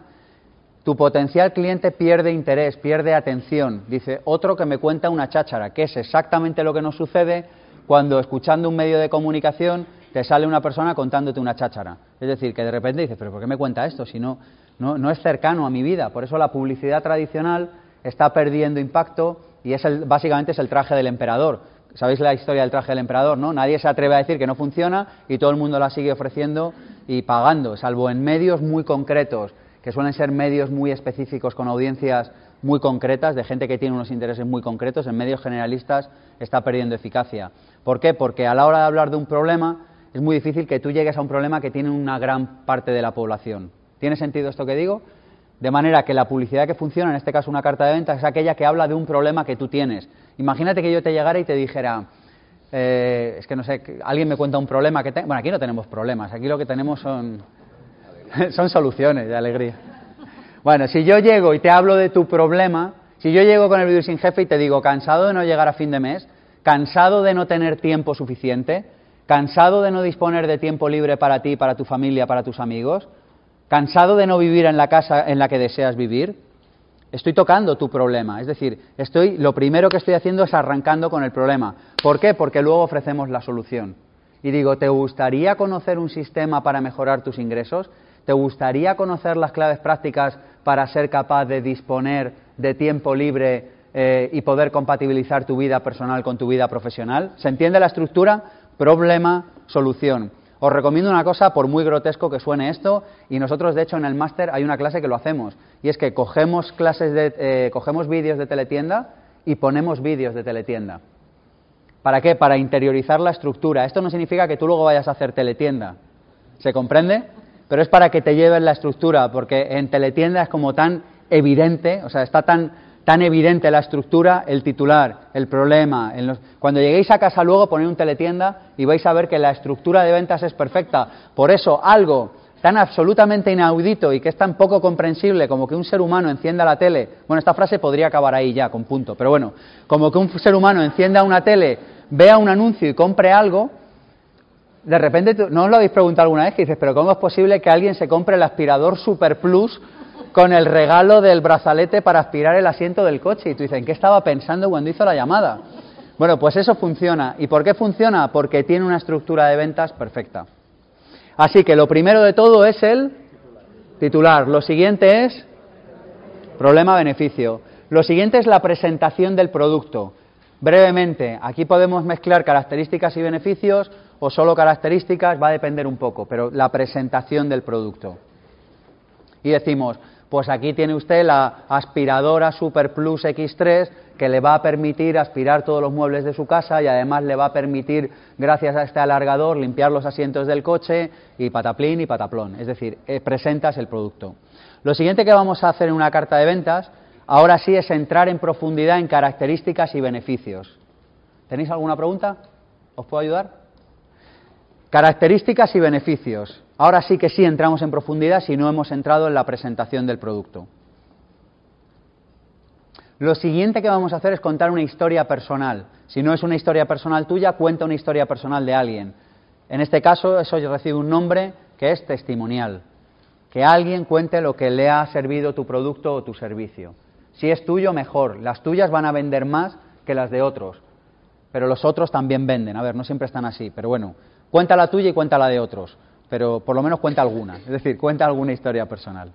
tu potencial cliente pierde interés, pierde atención. Dice, otro que me cuenta una cháchara, que es exactamente lo que nos sucede cuando escuchando un medio de comunicación te sale una persona contándote una cháchara. Es decir, que de repente dices, pero ¿por qué me cuenta esto si no, no, es cercano a mi vida? Por eso la publicidad tradicional está perdiendo impacto y es el, básicamente es el traje del emperador. ¿Sabéis la historia del traje del emperador? ¿no? Nadie se atreve a decir que no funciona y todo el mundo la sigue ofreciendo y pagando, salvo en medios muy concretos, que suelen ser medios muy específicos con audiencias muy concretas, de gente que tiene unos intereses muy concretos, en medios generalistas está perdiendo eficacia. ¿Por qué? Porque a la hora de hablar de un problema, es muy difícil que tú llegues a un problema que tiene una gran parte de la población. ¿Tiene sentido esto que digo? De manera que la publicidad que funciona, en este caso una carta de ventas, es aquella que habla de un problema que tú tienes. Imagínate que yo te llegara y te dijera, eh, es que no sé, alguien me cuenta un problema que tengo. Bueno, aquí no tenemos problemas, aquí lo que tenemos son, son soluciones de alegría. Bueno, si yo llego y te hablo de tu problema, si yo llego con el vídeo sin jefe y te digo, cansado de no llegar a fin de mes, cansado de no tener tiempo suficiente, ¿Cansado de no disponer de tiempo libre para ti, para tu familia, para tus amigos? ¿Cansado de no vivir en la casa en la que deseas vivir? Estoy tocando tu problema, es decir, estoy, lo primero que estoy haciendo es arrancando con el problema. ¿Por qué? Porque luego ofrecemos la solución. Y digo, ¿te gustaría conocer un sistema para mejorar tus ingresos? ¿Te gustaría conocer las claves prácticas para ser capaz de disponer de tiempo libre eh, y poder compatibilizar tu vida personal con tu vida profesional? ¿Se entiende la estructura? problema, solución. Os recomiendo una cosa, por muy grotesco que suene esto, y nosotros de hecho en el máster hay una clase que lo hacemos, y es que cogemos clases de, eh, cogemos vídeos de teletienda y ponemos vídeos de teletienda. ¿Para qué? Para interiorizar la estructura. Esto no significa que tú luego vayas a hacer teletienda. ¿Se comprende? Pero es para que te lleves la estructura, porque en teletienda es como tan evidente, o sea, está tan tan evidente la estructura, el titular, el problema. Cuando lleguéis a casa luego poned un teletienda y vais a ver que la estructura de ventas es perfecta. Por eso algo tan absolutamente inaudito y que es tan poco comprensible como que un ser humano encienda la tele, bueno, esta frase podría acabar ahí ya, con punto, pero bueno, como que un ser humano encienda una tele, vea un anuncio y compre algo, de repente, ¿no os lo habéis preguntado alguna vez? Que dices, pero ¿cómo es posible que alguien se compre el aspirador Super Plus con el regalo del brazalete para aspirar el asiento del coche. Y tú dices, ¿en qué estaba pensando cuando hizo la llamada? Bueno, pues eso funciona. ¿Y por qué funciona? Porque tiene una estructura de ventas perfecta. Así que lo primero de todo es el titular. Lo siguiente es Problema-beneficio. Lo siguiente es la presentación del producto. Brevemente, aquí podemos mezclar características y beneficios o solo características, va a depender un poco, pero la presentación del producto. Y decimos, pues aquí tiene usted la aspiradora Super Plus X3 que le va a permitir aspirar todos los muebles de su casa y además le va a permitir, gracias a este alargador, limpiar los asientos del coche y pataplín y pataplón. Es decir, eh, presentas el producto. Lo siguiente que vamos a hacer en una carta de ventas, ahora sí, es entrar en profundidad en características y beneficios. ¿Tenéis alguna pregunta? ¿Os puedo ayudar? Características y beneficios. Ahora sí que sí entramos en profundidad si no hemos entrado en la presentación del producto. Lo siguiente que vamos a hacer es contar una historia personal. Si no es una historia personal tuya, cuenta una historia personal de alguien. En este caso, eso recibe un nombre que es testimonial. Que alguien cuente lo que le ha servido tu producto o tu servicio. Si es tuyo, mejor. Las tuyas van a vender más que las de otros. Pero los otros también venden. A ver, no siempre están así. Pero bueno, cuenta la tuya y cuenta la de otros pero por lo menos cuenta alguna, es decir, cuenta alguna historia personal.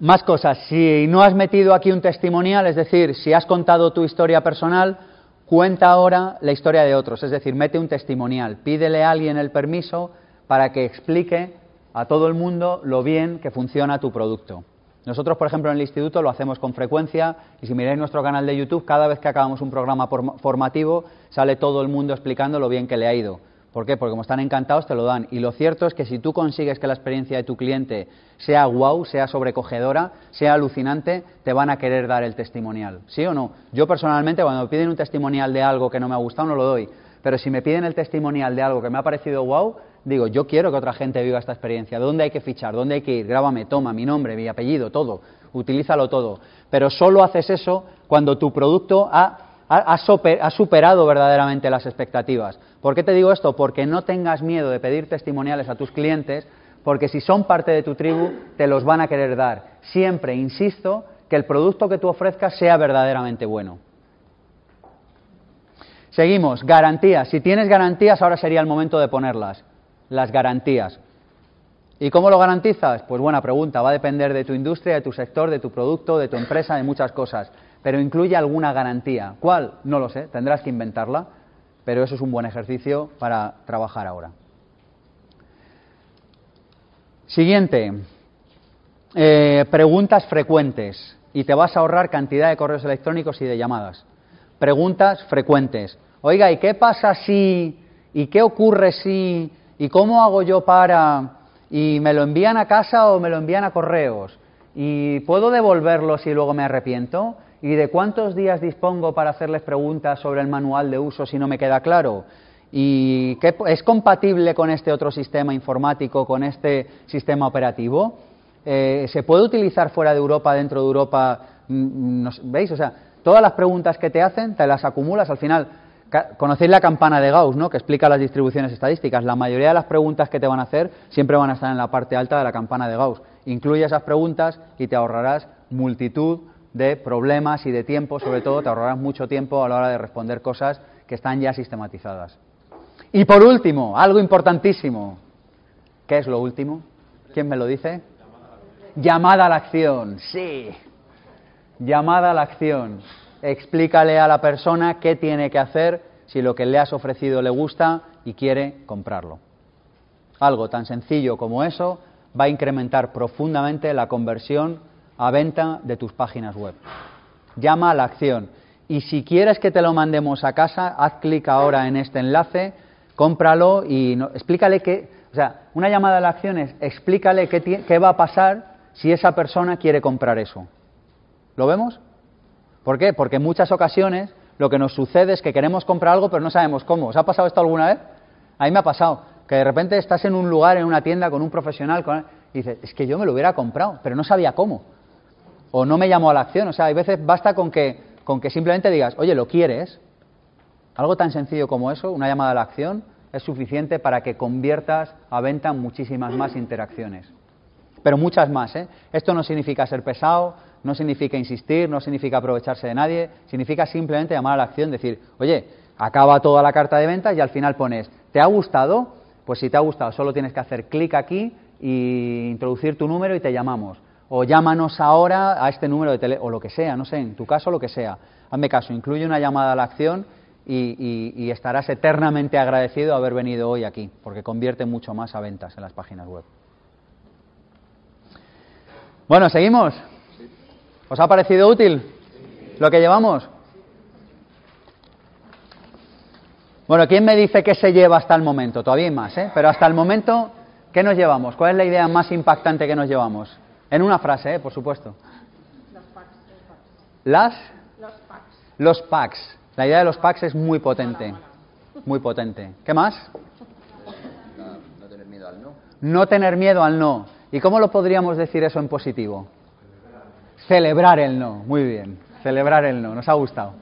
Más cosas, si no has metido aquí un testimonial, es decir, si has contado tu historia personal, cuenta ahora la historia de otros, es decir, mete un testimonial, pídele a alguien el permiso para que explique a todo el mundo lo bien que funciona tu producto. Nosotros, por ejemplo, en el instituto lo hacemos con frecuencia y si miráis nuestro canal de YouTube, cada vez que acabamos un programa formativo, sale todo el mundo explicando lo bien que le ha ido. ¿Por qué? Porque como están encantados te lo dan. Y lo cierto es que si tú consigues que la experiencia de tu cliente sea wow, sea sobrecogedora, sea alucinante, te van a querer dar el testimonial. ¿Sí o no? Yo personalmente cuando me piden un testimonial de algo que no me ha gustado no lo doy. Pero si me piden el testimonial de algo que me ha parecido wow, digo, yo quiero que otra gente viva esta experiencia. ¿Dónde hay que fichar? ¿Dónde hay que ir? Grábame, toma mi nombre, mi apellido, todo. Utilízalo todo. Pero solo haces eso cuando tu producto ha superado verdaderamente las expectativas. ¿Por qué te digo esto? Porque no tengas miedo de pedir testimoniales a tus clientes, porque si son parte de tu tribu, te los van a querer dar. Siempre, insisto, que el producto que tú ofrezcas sea verdaderamente bueno. Seguimos, garantías. Si tienes garantías, ahora sería el momento de ponerlas. Las garantías. ¿Y cómo lo garantizas? Pues buena pregunta. Va a depender de tu industria, de tu sector, de tu producto, de tu empresa, de muchas cosas pero incluye alguna garantía. ¿Cuál? No lo sé, tendrás que inventarla, pero eso es un buen ejercicio para trabajar ahora. Siguiente, eh, preguntas frecuentes y te vas a ahorrar cantidad de correos electrónicos y de llamadas. Preguntas frecuentes. Oiga, ¿y qué pasa si? ¿Y qué ocurre si? ¿Y cómo hago yo para? ¿Y me lo envían a casa o me lo envían a correos? ¿Y puedo devolverlo si luego me arrepiento? ¿Y de cuántos días dispongo para hacerles preguntas sobre el manual de uso si no me queda claro? ¿Y qué, es compatible con este otro sistema informático, con este sistema operativo? Eh, ¿Se puede utilizar fuera de Europa, dentro de Europa? Mm, ¿Veis? O sea, todas las preguntas que te hacen, te las acumulas al final. Conocéis la campana de Gauss, ¿no? que explica las distribuciones estadísticas. La mayoría de las preguntas que te van a hacer siempre van a estar en la parte alta de la campana de Gauss. Incluye esas preguntas y te ahorrarás multitud de problemas y de tiempo, sobre todo te ahorrarás mucho tiempo a la hora de responder cosas que están ya sistematizadas. Y por último, algo importantísimo. ¿Qué es lo último? ¿Quién me lo dice? Llamada a la acción, sí. Llamada a la acción. Explícale a la persona qué tiene que hacer si lo que le has ofrecido le gusta y quiere comprarlo. Algo tan sencillo como eso va a incrementar profundamente la conversión a venta de tus páginas web. Llama a la acción. Y si quieres que te lo mandemos a casa, haz clic ahora en este enlace, cómpralo y explícale que, o sea, una llamada a la acción es explícale qué, qué va a pasar si esa persona quiere comprar eso. ¿Lo vemos? ¿Por qué? Porque en muchas ocasiones lo que nos sucede es que queremos comprar algo pero no sabemos cómo. ¿Os ha pasado esto alguna vez? A mí me ha pasado que de repente estás en un lugar, en una tienda con un profesional y dices, es que yo me lo hubiera comprado, pero no sabía cómo o no me llamó a la acción. O sea, hay veces basta con que, con que simplemente digas, oye, ¿lo quieres? Algo tan sencillo como eso, una llamada a la acción, es suficiente para que conviertas a venta muchísimas más interacciones. Pero muchas más. ¿eh? Esto no significa ser pesado, no significa insistir, no significa aprovecharse de nadie, significa simplemente llamar a la acción, decir, oye, acaba toda la carta de ventas y al final pones, ¿te ha gustado? Pues si te ha gustado, solo tienes que hacer clic aquí e introducir tu número y te llamamos o llámanos ahora a este número de teléfono, o lo que sea, no sé, en tu caso lo que sea. Hazme caso, incluye una llamada a la acción y, estarás eternamente agradecido de haber venido hoy aquí, porque convierte mucho más a ventas en las páginas web. Bueno, ¿seguimos? ¿Os ha parecido útil lo que llevamos? Bueno, ¿quién me dice qué se lleva hasta el momento? Todavía hay más, ¿eh? Pero hasta el momento, ¿qué nos llevamos? ¿Cuál es la idea más impactante que nos llevamos? En una frase, ¿eh? Por supuesto. Los packs. ¿Las? Los packs. Los packs. La idea de los packs es muy potente. Muy potente. ¿Qué más? No, tener miedo al no. No tener miedo al no. ¿Y cómo lo podríamos decir eso en positivo? Celebrar el no. Muy bien. Celebrar el no. Nos ha gustado.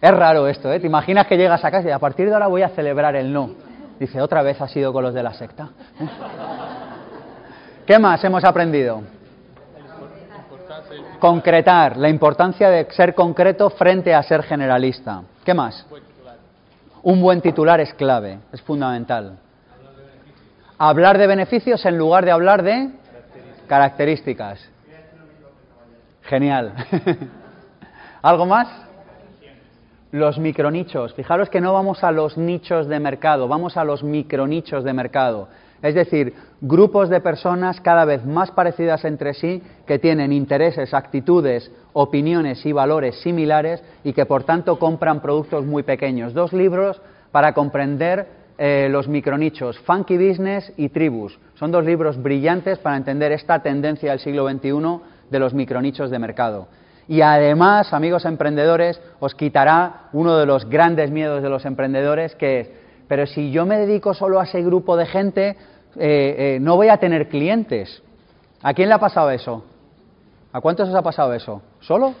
Es raro esto, ¿eh? Te imaginas que llegas a casa y a partir de ahora voy a celebrar el no. Dice, otra vez ha sido con los de la secta. ¿Qué más hemos aprendido? Concretar, la importancia de ser concreto frente a ser generalista. ¿Qué más? Un buen titular es clave, es fundamental. Hablar de beneficios en lugar de hablar de características. Genial. ¿Algo más? Los micronichos. Fijaros que no vamos a los nichos de mercado, vamos a los micronichos de mercado. Es decir, grupos de personas cada vez más parecidas entre sí, que tienen intereses, actitudes, opiniones y valores similares y que por tanto compran productos muy pequeños. Dos libros para comprender eh, los micronichos, Funky Business y Tribus. Son dos libros brillantes para entender esta tendencia del siglo XXI de los micronichos de mercado. Y además, amigos emprendedores, os quitará uno de los grandes miedos de los emprendedores, que es, pero si yo me dedico solo a ese grupo de gente, eh, eh, no voy a tener clientes. ¿A quién le ha pasado eso? ¿A cuántos os ha pasado eso? ¿Solo?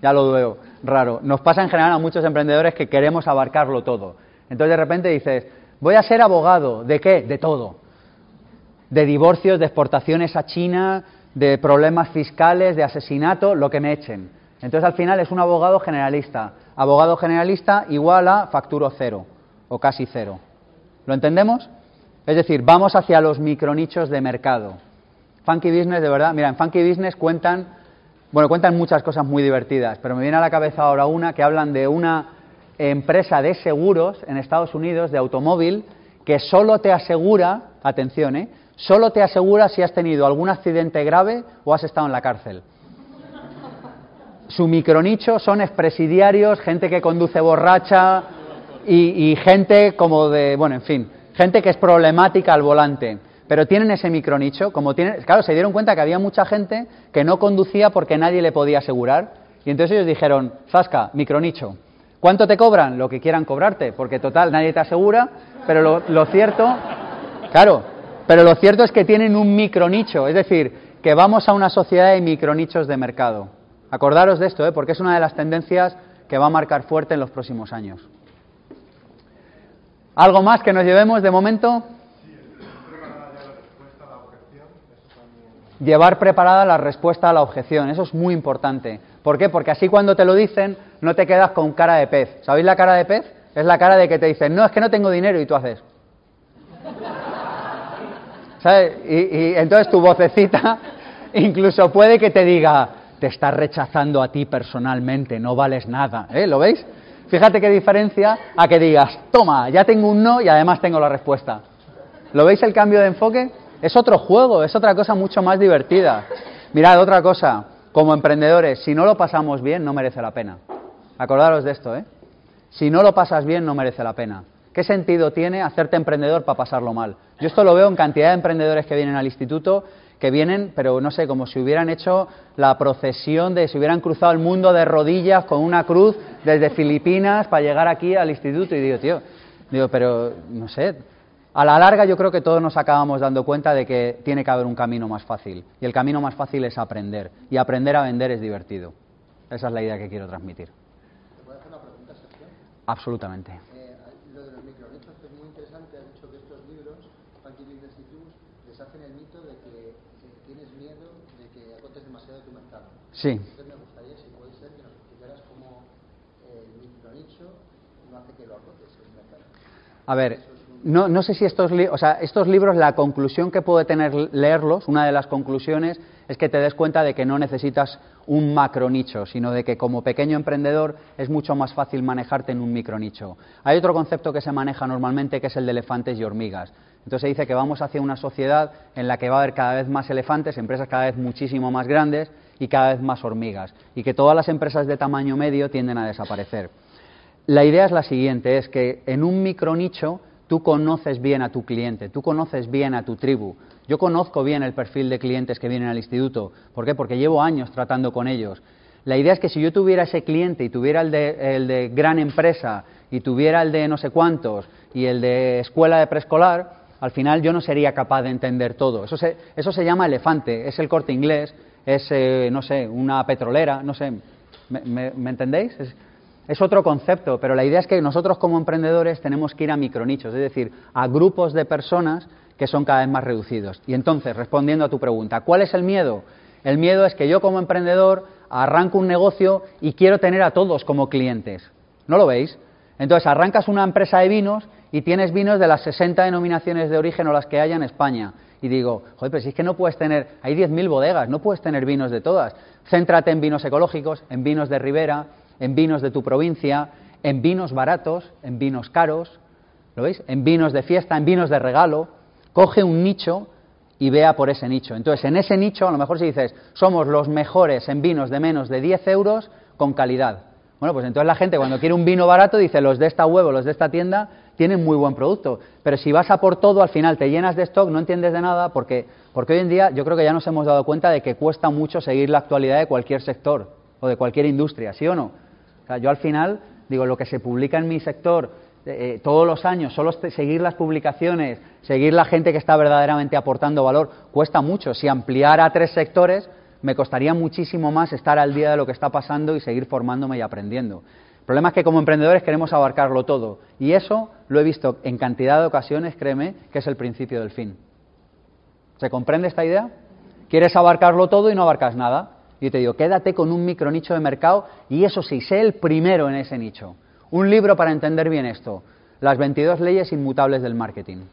Ya lo veo, raro. Nos pasa en general a muchos emprendedores que queremos abarcarlo todo. Entonces de repente dices, voy a ser abogado, ¿de qué? De todo. De divorcios, de exportaciones a China, de problemas fiscales, de asesinato, lo que me echen. Entonces al final es un abogado generalista. Abogado generalista igual a facturo cero o casi cero. ¿Lo entendemos? Es decir, vamos hacia los micronichos de mercado. Funky Business, de verdad, mira, en Funky Business cuentan, bueno, cuentan muchas cosas muy divertidas, pero me viene a la cabeza ahora una que hablan de una empresa de seguros en Estados Unidos, de automóvil, que solo te asegura, atención, ¿eh? Solo te asegura si has tenido algún accidente grave o has estado en la cárcel. Su micronicho son expresidiarios, gente que conduce borracha y, gente como de, bueno, en fin, gente que es problemática al volante, pero tienen ese micronicho, como tienen, claro, se dieron cuenta que había mucha gente que no conducía porque nadie le podía asegurar, y entonces ellos dijeron, Zasca, micronicho, ¿cuánto te cobran? Lo que quieran cobrarte, porque total, nadie te asegura, pero lo, lo cierto, claro, pero lo cierto es que tienen un micronicho, es decir, que vamos a una sociedad de micronichos de mercado. Acordaros de esto, ¿eh? porque es una de las tendencias que va a marcar fuerte en los próximos años. ¿Algo más que nos llevemos de momento? Llevar preparada la respuesta a la objeción, eso es muy importante. ¿Por qué? Porque así cuando te lo dicen no te quedas con cara de pez. ¿Sabéis la cara de pez? Es la cara de que te dicen, no, es que no tengo dinero y tú haces. Y, y entonces tu vocecita incluso puede que te diga, te estás rechazando a ti personalmente, no vales nada. ¿Eh? ¿Lo veis? Fíjate qué diferencia a que digas, toma, ya tengo un no y además tengo la respuesta. ¿Lo veis el cambio de enfoque? Es otro juego, es otra cosa mucho más divertida. Mirad, otra cosa, como emprendedores, si no lo pasamos bien, no merece la pena. Acordaros de esto, ¿eh? Si no lo pasas bien, no merece la pena. ¿Qué sentido tiene hacerte emprendedor para pasarlo mal? Yo esto lo veo en cantidad de emprendedores que vienen al instituto que vienen, pero no sé, como si hubieran hecho la procesión de, si hubieran cruzado el mundo de rodillas con una cruz desde Filipinas para llegar aquí al instituto. Y digo, tío, digo, pero no sé, a la larga yo creo que todos nos acabamos dando cuenta de que tiene que haber un camino más fácil. Y el camino más fácil es aprender. Y aprender a vender es divertido. Esa es la idea que quiero transmitir. ¿Te puedo hacer una pregunta, Sergio? Absolutamente. Eh, lo de los micronichos es muy interesante. Has dicho que estos libros, Funky Business y Tools, deshacen el mito de que tienes miedo de que agotes demasiado tu mercado. Sí. Entonces me gustaría, si puede ser, que nos explicaras cómo el micronicho no hace que lo agotes el mercado. A ver, no, no, sé si estos, o sea, estos libros, la conclusión que puede tener leerlos, una de las conclusiones es que te des cuenta de que no necesitas un macro nicho, sino de que como pequeño emprendedor es mucho más fácil manejarte en un micro nicho. Hay otro concepto que se maneja normalmente que es el de elefantes y hormigas. Entonces se dice que vamos hacia una sociedad en la que va a haber cada vez más elefantes, empresas cada vez muchísimo más grandes y cada vez más hormigas, y que todas las empresas de tamaño medio tienden a desaparecer. La idea es la siguiente, es que en un micro nicho tú conoces bien a tu cliente, tú conoces bien a tu tribu. Yo conozco bien el perfil de clientes que vienen al instituto. ¿Por qué? Porque llevo años tratando con ellos. La idea es que si yo tuviera ese cliente y tuviera el de, el de gran empresa y tuviera el de no sé cuántos y el de escuela de preescolar, al final yo no sería capaz de entender todo. Eso se, eso se llama elefante, es el corte inglés, es, eh, no sé, una petrolera, no sé, ¿me, entendéis? Es, otro concepto, pero la idea es que nosotros como emprendedores tenemos que ir a micronichos, es decir, a grupos de personas que son cada vez más reducidos. Y entonces, respondiendo a tu pregunta, ¿cuál es el miedo? El miedo es que yo como emprendedor arranco un negocio y quiero tener a todos como clientes. ¿No lo veis? Entonces arrancas una empresa de vinos y tienes vinos de las 60 denominaciones de origen o las que haya en España. Y digo, joder, pero si es que no puedes tener, hay 10.000 bodegas, no puedes tener vinos de todas. Céntrate en vinos ecológicos, en vinos de ribera, en vinos de tu provincia, en vinos baratos, en vinos caros, ¿lo veis? En vinos de fiesta, en vinos de regalo. Coge un nicho y vea por ese nicho. Entonces, en ese nicho, a lo mejor si dices, somos los mejores en vinos de menos de 10 euros con calidad. Bueno, pues entonces la gente cuando quiere un vino barato dice, los de esta huevo, los de esta tienda tienen muy buen producto. Pero si vas a por todo, al final te llenas de stock, no entiendes de nada, porque, porque hoy en día yo creo que ya nos hemos dado cuenta de que cuesta mucho seguir la actualidad de cualquier sector o de cualquier industria, ¿sí o no? Yo al final, digo, lo que se publica en mi sector eh, todos los años, solo seguir las publicaciones, seguir la gente que está verdaderamente aportando valor, cuesta mucho. Si ampliara a tres sectores, me costaría muchísimo más estar al día de lo que está pasando y seguir formándome y aprendiendo. El problema es que como emprendedores queremos abarcarlo todo y eso lo he visto en cantidad de ocasiones, créeme, que es el principio del fin. ¿Se comprende esta idea? Quieres abarcarlo todo y no abarcas nada. Y te digo, quédate con un micro nicho de mercado y eso sí, sé el primero en ese nicho. Un libro para entender bien esto, las 22 leyes inmutables del marketing.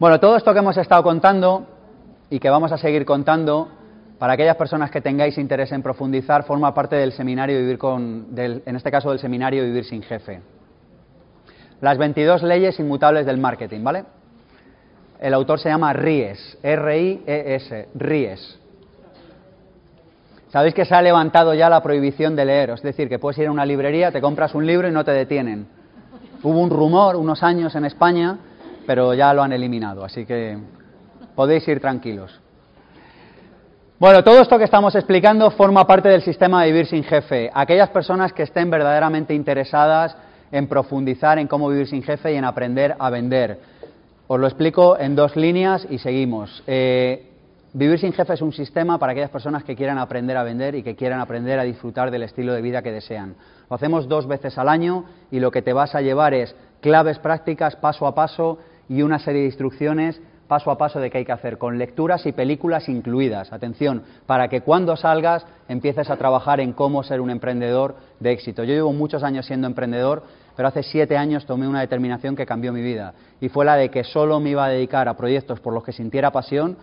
Bueno, todo esto que hemos estado contando y que vamos a seguir contando, para aquellas personas que tengáis interés en profundizar, forma parte del seminario Vivir con, en este caso del seminario Vivir sin Jefe. Las 22 leyes inmutables del marketing, ¿vale? El autor se llama Ries, R-I-E-S, Ries. Sabéis que se ha levantado ya la prohibición de leer, es decir, que puedes ir a una librería, te compras un libro y no te detienen. Hubo un rumor unos años en España pero ya lo han eliminado, así que podéis ir tranquilos. Bueno, todo esto que estamos explicando forma parte del sistema de vivir sin jefe. Aquellas personas que estén verdaderamente interesadas en profundizar en cómo vivir sin jefe y en aprender a vender. Os lo explico en dos líneas y seguimos. Eh, vivir sin jefe es un sistema para aquellas personas que quieran aprender a vender y que quieran aprender a disfrutar del estilo de vida que desean. Lo hacemos dos veces al año y lo que te vas a llevar es claves prácticas paso a paso y una serie de instrucciones paso a paso de qué hay que hacer, con lecturas y películas incluidas. Atención, para que cuando salgas empieces a trabajar en cómo ser un emprendedor de éxito. Yo llevo muchos años siendo emprendedor, pero hace siete años tomé una determinación que cambió mi vida y fue la de que solo me iba a dedicar a proyectos por los que sintiera pasión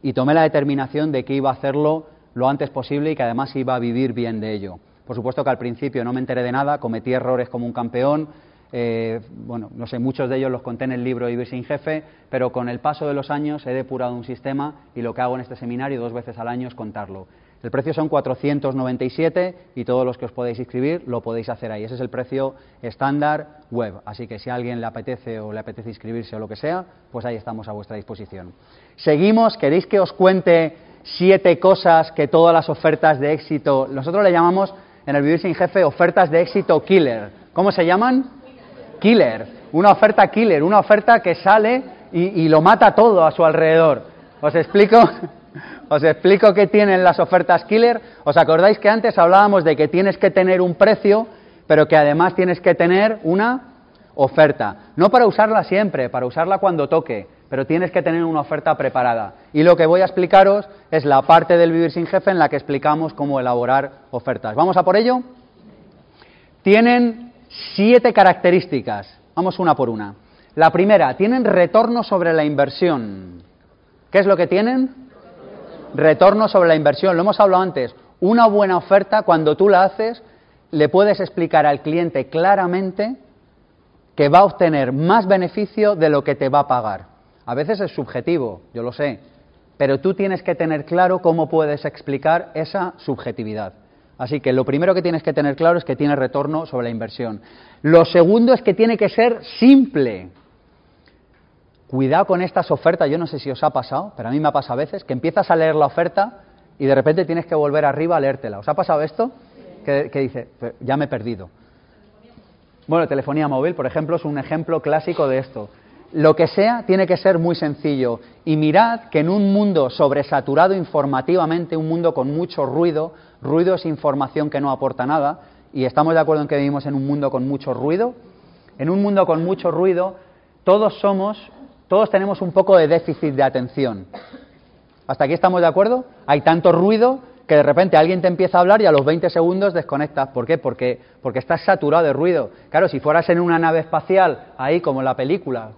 y tomé la determinación de que iba a hacerlo lo antes posible y que además iba a vivir bien de ello. Por supuesto que al principio no me enteré de nada, cometí errores como un campeón, eh, bueno, no sé, muchos de ellos los conté en el libro Vivir sin jefe, pero con el paso de los años he depurado un sistema y lo que hago en este seminario dos veces al año es contarlo. El precio son 497 y todos los que os podéis inscribir lo podéis hacer ahí. Ese es el precio estándar web. Así que si a alguien le apetece o le apetece inscribirse o lo que sea, pues ahí estamos a vuestra disposición. Seguimos. ¿Queréis que os cuente siete cosas que todas las ofertas de éxito, nosotros le llamamos en el Vivir sin Jefe ofertas de éxito killer. ¿Cómo se llaman? Killer, una oferta killer, una oferta que sale y, lo mata todo a su alrededor. ¿Os explico? Os explico qué tienen las ofertas killer. ¿Os acordáis que antes hablábamos de que tienes que tener un precio, pero que además tienes que tener una oferta? No para usarla siempre, para usarla cuando toque, pero tienes que tener una oferta preparada. Y lo que voy a explicaros es la parte del vivir sin jefe en la que explicamos cómo elaborar ofertas. ¿Vamos a por ello? Tienen siete características. Vamos una por una. La primera, tienen retorno sobre la inversión. ¿Qué es lo que tienen? Retorno sobre la inversión. Lo hemos hablado antes. Una buena oferta, cuando tú la haces, le puedes explicar al cliente claramente que va a obtener más beneficio de lo que te va a pagar. A veces es subjetivo, yo lo sé, pero tú tienes que tener claro cómo puedes explicar esa subjetividad. Así que lo primero que tienes que tener claro es que tiene retorno sobre la inversión. Lo segundo es que tiene que ser simple. Cuidado con estas ofertas, yo no sé si os ha pasado, pero a mí me ha pasado a veces, que empiezas a leer la oferta y de repente tienes que volver arriba a leértela. ¿Os ha pasado esto? Que, dice, ya me he perdido. Bueno, telefonía móvil, por ejemplo, es un ejemplo clásico de esto. Lo que sea tiene que ser muy sencillo. Y mirad que en un mundo sobresaturado informativamente, un mundo con mucho ruido, ruido es información que no aporta nada, y estamos de acuerdo en que vivimos en un mundo con mucho ruido. En un mundo con mucho ruido, todos somos, todos tenemos un poco de déficit de atención. ¿Hasta aquí estamos de acuerdo? Hay tanto ruido que de repente alguien te empieza a hablar y a los 20 segundos desconectas. ¿Por qué? Porque, porque estás saturado de ruido. Claro, si fueras en una nave espacial, ahí como en la película,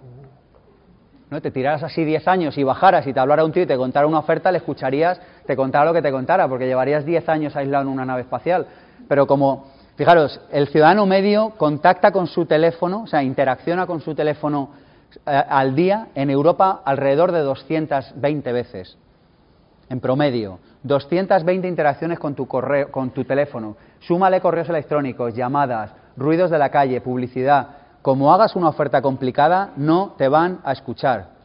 ¿no? te tiraras así 10 años y bajaras y te hablara un tío y te contara una oferta, le escucharías, te contara lo que te contara, porque llevarías 10 años aislado en una nave espacial. Pero como, fijaros, el ciudadano medio contacta con su teléfono, o sea, interacciona con su teléfono eh, al día en Europa alrededor de 220 veces, en promedio. 220 interacciones con tu, correo, con tu teléfono. Súmale correos electrónicos, llamadas, ruidos de la calle, publicidad. Como hagas una oferta complicada, no te van a escuchar.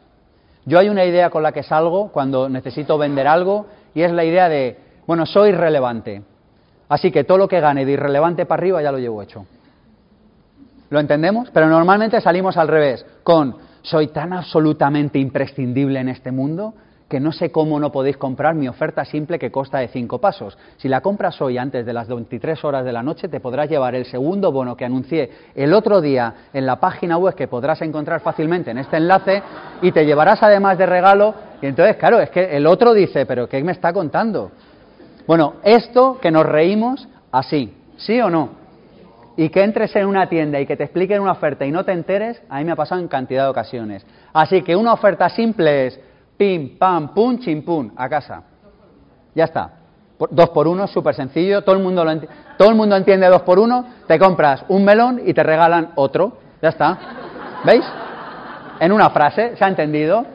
Yo hay una idea con la que salgo cuando necesito vender algo y es la idea de, bueno, soy relevante. Así que todo lo que gane de irrelevante para arriba ya lo llevo hecho. ¿Lo entendemos? Pero normalmente salimos al revés, con soy tan absolutamente imprescindible en este mundo que no sé cómo no podéis comprar mi oferta simple que consta de cinco pasos. Si la compras hoy antes de las 23 horas de la noche, te podrás llevar el segundo bono que anuncié el otro día en la página web que podrás encontrar fácilmente en este enlace y te llevarás además de regalo. Entonces, claro, es que el otro dice, pero ¿qué me está contando? Bueno, esto que nos reímos así, ¿sí o no? Y que entres en una tienda y que te expliquen una oferta y no te enteres, a mí me ha pasado en cantidad de ocasiones. Así que una oferta simple es pim, pam, pum, chim, pum, a casa. Ya está. Dos por uno, súper sencillo, todo el, mundo lo todo el mundo entiende dos por uno, te compras un melón y te regalan otro. Ya está. ¿Veis? En una frase, ¿se ha entendido?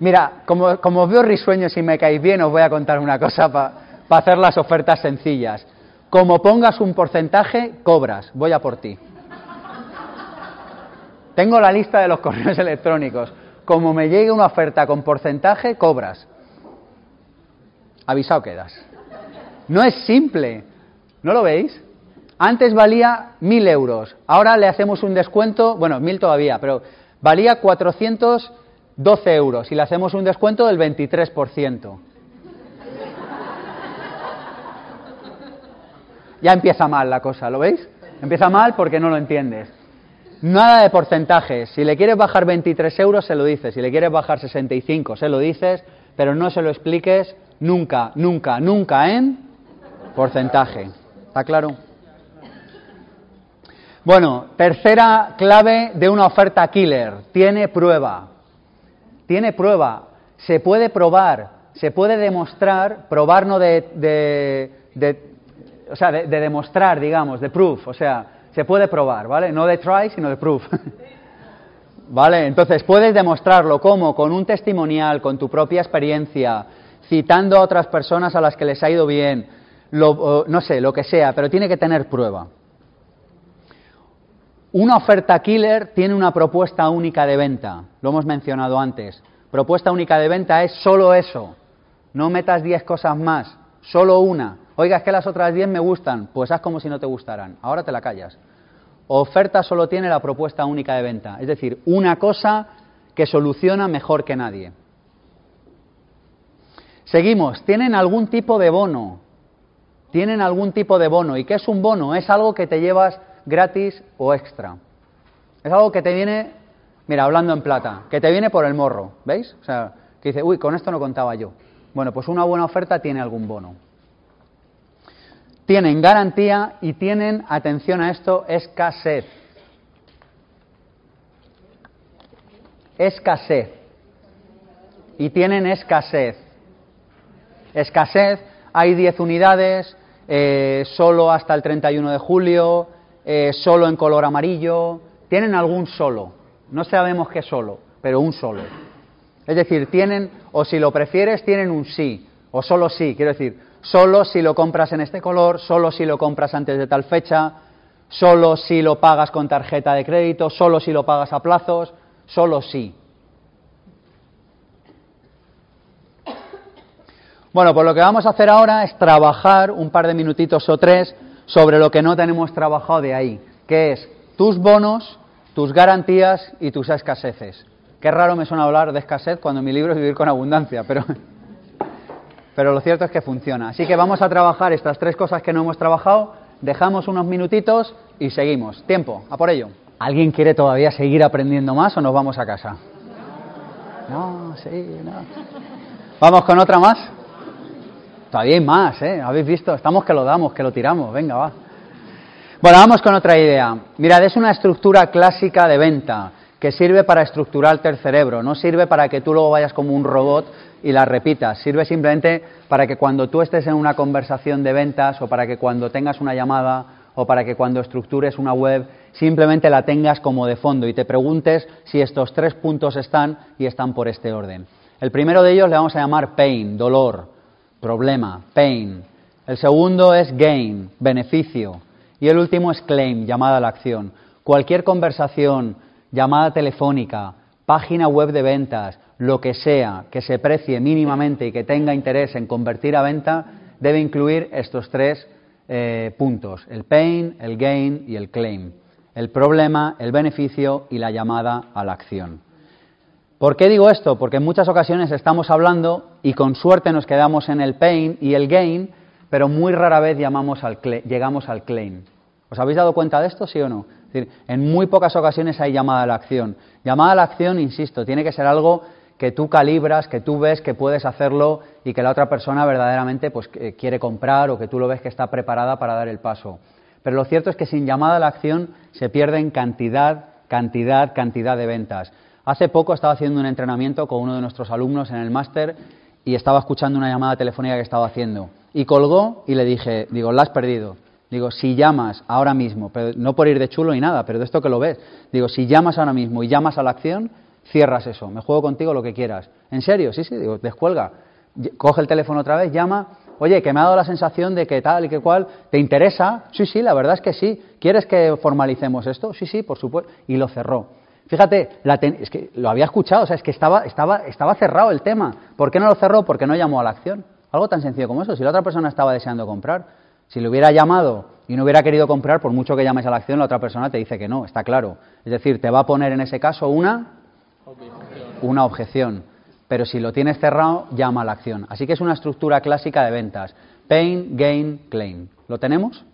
Mira, como, os veo risueños y me caéis bien, os voy a contar una cosa para hacer las ofertas sencillas. Como pongas un porcentaje, cobras. Voy a por ti. Tengo la lista de los correos electrónicos como me llegue una oferta con porcentaje, cobras. Avisado quedas. No es simple. ¿No lo veis? Antes valía mil euros. Ahora le hacemos un descuento, bueno, mil todavía, pero valía 412 euros y le hacemos un descuento del 23%. Ya empieza mal la cosa, ¿lo veis? Empieza mal porque no lo entiendes. Nada de porcentajes. Si le quieres bajar 23 euros, se lo dices. Si le quieres bajar 65, se lo dices, pero no se lo expliques nunca, nunca, nunca en porcentaje. ¿Está claro? Bueno, tercera clave de una oferta killer. Tiene prueba. Tiene prueba. Se puede probar, se puede demostrar, probar no de, o sea, de demostrar, digamos, de proof, o sea, se puede probar, ¿vale? No de try, sino de proof. ¿Vale? Entonces puedes demostrarlo como con un testimonial, con tu propia experiencia, citando a otras personas a las que les ha ido bien, no sé, lo que sea, pero tiene que tener prueba. Una oferta killer tiene una propuesta única de venta, lo hemos mencionado antes. Propuesta única de venta es solo eso, no metas 10 cosas más, solo una. Oiga, es que las otras 10 me gustan, pues haz como si no te gustaran. Ahora te la callas. Oferta solo tiene la propuesta única de venta, es decir, una cosa que soluciona mejor que nadie. Seguimos, tienen algún tipo de bono. Tienen algún tipo de bono. ¿Y qué es un bono? Es algo que te llevas gratis o extra. Es algo que te viene Mira, hablando en plata, que te viene por el morro, ¿veis? O sea, que dice, uy, con esto no contaba yo. Bueno, pues una buena oferta tiene algún bono. Tienen garantía y tienen, atención a esto, escasez. Escasez. Y tienen escasez. Escasez, hay 10 unidades, eh, solo hasta el 31 de julio, eh, solo en color amarillo. Tienen algún solo. No sabemos qué solo, pero un solo. Es decir, tienen, o si lo prefieres, tienen un sí, o solo sí. Quiero decir, solo si lo compras en este color, solo si lo compras antes de tal fecha, solo si lo pagas con tarjeta de crédito, solo si lo pagas a plazos, solo sí. Bueno, pues lo que vamos a hacer ahora es trabajar un par de minutitos o tres sobre lo que no tenemos trabajado de ahí, que es tus bonos tus garantías y tus escaseces. Qué raro me suena hablar de escasez cuando mi libro es vivir con abundancia, pero, pero lo cierto es que funciona. Así que vamos a trabajar estas tres cosas que no hemos trabajado, dejamos unos minutitos y seguimos. Tiempo, a por ello. ¿Alguien quiere todavía seguir aprendiendo más o nos vamos a casa? No, sí, no. ¿Vamos con otra más? Todavía hay más, ¿eh? Habéis visto, estamos que lo damos, que lo tiramos, venga, va. Bueno, vamos con otra idea. Mirad, es una estructura clásica de venta que sirve para estructurarte el cerebro, no sirve para que tú luego vayas como un robot y la repitas, sirve simplemente para que cuando tú estés en una conversación de ventas o para que cuando tengas una llamada o para que cuando estructures una web simplemente la tengas como de fondo y te preguntes si estos tres puntos están y están por este orden. El primero de ellos le vamos a llamar pain, dolor, problema, pain. El segundo es gain, beneficio. Y el último es claim, llamada a la acción. Cualquier conversación, llamada telefónica, página web de ventas, lo que sea que se precie mínimamente y que tenga interés en convertir a venta, debe incluir estos tres eh, puntos, el pain, el gain y el claim. El problema, el beneficio y la llamada a la acción. ¿Por qué digo esto? Porque en muchas ocasiones estamos hablando y con suerte nos quedamos en el pain y el gain, pero muy rara vez llamamos al llegamos al claim. ¿Os habéis dado cuenta de esto, sí o no? Es decir, en muy pocas ocasiones hay llamada a la acción. Llamada a la acción, insisto, tiene que ser algo que tú calibras, que tú ves que puedes hacerlo y que la otra persona verdaderamente pues, quiere comprar o que tú lo ves que está preparada para dar el paso. Pero lo cierto es que sin llamada a la acción se pierden cantidad, cantidad, cantidad de ventas. Hace poco estaba haciendo un entrenamiento con uno de nuestros alumnos en el máster y estaba escuchando una llamada telefónica que estaba haciendo. Y colgó y le dije, digo, la has perdido. Digo, si llamas ahora mismo, pero no por ir de chulo ni nada, pero de esto que lo ves, digo, si llamas ahora mismo y llamas a la acción, cierras eso, me juego contigo lo que quieras. ¿En serio? Sí, sí, digo, descuelga. Coge el teléfono otra vez, llama, oye, que me ha dado la sensación de que tal y que cual, ¿te interesa? Sí, sí, la verdad es que sí. ¿Quieres que formalicemos esto? Sí, sí, por supuesto. Y lo cerró. Fíjate, es que lo había escuchado, o sea, es que estaba, estaba, estaba cerrado el tema. ¿Por qué no lo cerró? Porque no llamó a la acción. Algo tan sencillo como eso. Si la otra persona estaba deseando comprar, si le hubiera llamado y no hubiera querido comprar, por mucho que llames a la acción, la otra persona te dice que no, está claro. Es decir, te va a poner en ese caso una una objeción. Pero si lo tienes cerrado, llama a la acción. Así que es una estructura clásica de ventas. Pain, gain, claim. ¿Lo tenemos?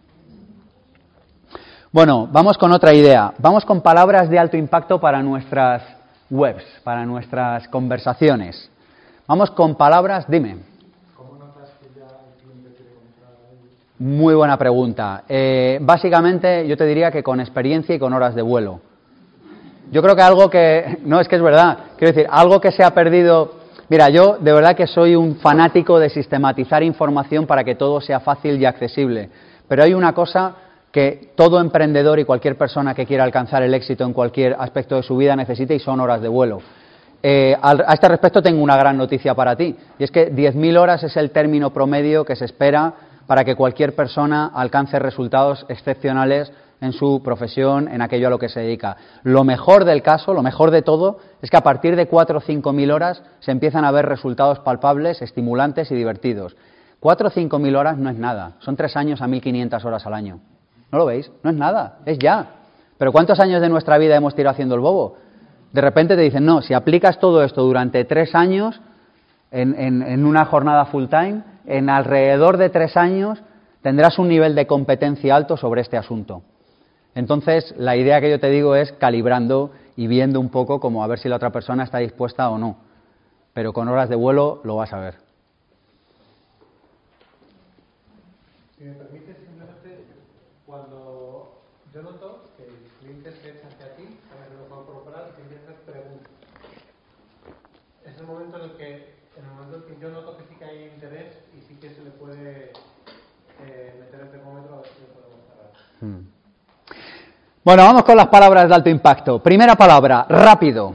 Bueno, vamos con otra idea. Vamos con palabras de alto impacto para nuestras webs, para nuestras conversaciones. Vamos con palabras, dime. Muy buena pregunta. Eh, básicamente, yo te diría que con experiencia y con horas de vuelo. Yo creo que algo que, no es que es verdad, quiero decir, algo que se ha perdido. Mira, yo de verdad que soy un fanático de sistematizar información para que todo sea fácil y accesible. Pero hay una cosa que todo emprendedor y cualquier persona que quiera alcanzar el éxito en cualquier aspecto de su vida necesita y son horas de vuelo. Eh, a este respecto tengo una gran noticia para ti, y es que 10.000 horas es el término promedio que se espera para que cualquier persona alcance resultados excepcionales en su profesión, en aquello a lo que se dedica. Lo mejor del caso, lo mejor de todo, es que a partir de 4 o 5 mil horas se empiezan a ver resultados palpables, estimulantes y divertidos. 4 o 5 mil horas no es nada, son 3 años a 1.500 horas al año. ¿No lo veis? No es nada, es ya. Pero ¿cuántos años de nuestra vida hemos tirado haciendo el bobo? De repente te dicen, no, si aplicas todo esto durante tres años, en, una jornada full time, en alrededor de tres años tendrás un nivel de competencia alto sobre este asunto. Entonces, la idea que yo te digo es calibrando y viendo un poco como a ver si la otra persona está dispuesta o no. Pero con horas de vuelo lo vas a ver. Si me permite, simplemente cuando yo noto que el cliente se echa hacia ti, para que lo corporal, que empiezas preguntas. Es el momento en el que, en el momento en que yo noto que sí que hay interés y sí que se le puede eh, meter el termómetro a ver si lo podemos cerrar. Hmm. Bueno, vamos con las palabras de alto impacto. Primera palabra, rápido.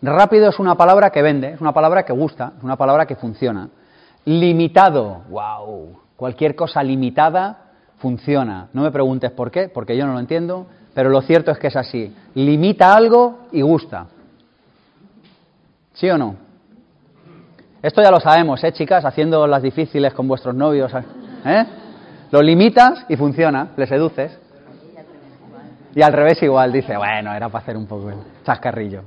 Rápido es una palabra que vende, es una palabra que gusta, es una palabra que funciona. Limitado, wow, cualquier cosa limitada funciona. No me preguntes por qué, porque yo no lo entiendo, pero lo cierto es que es así. Limita algo y gusta. ¿Sí o no? Esto ya lo sabemos, ¿eh, chicas? Haciendo las difíciles con vuestros novios. ¿eh? Lo limitas y funciona, le seduces. Y al revés igual, dice, bueno, era para hacer un poco el chascarrillo.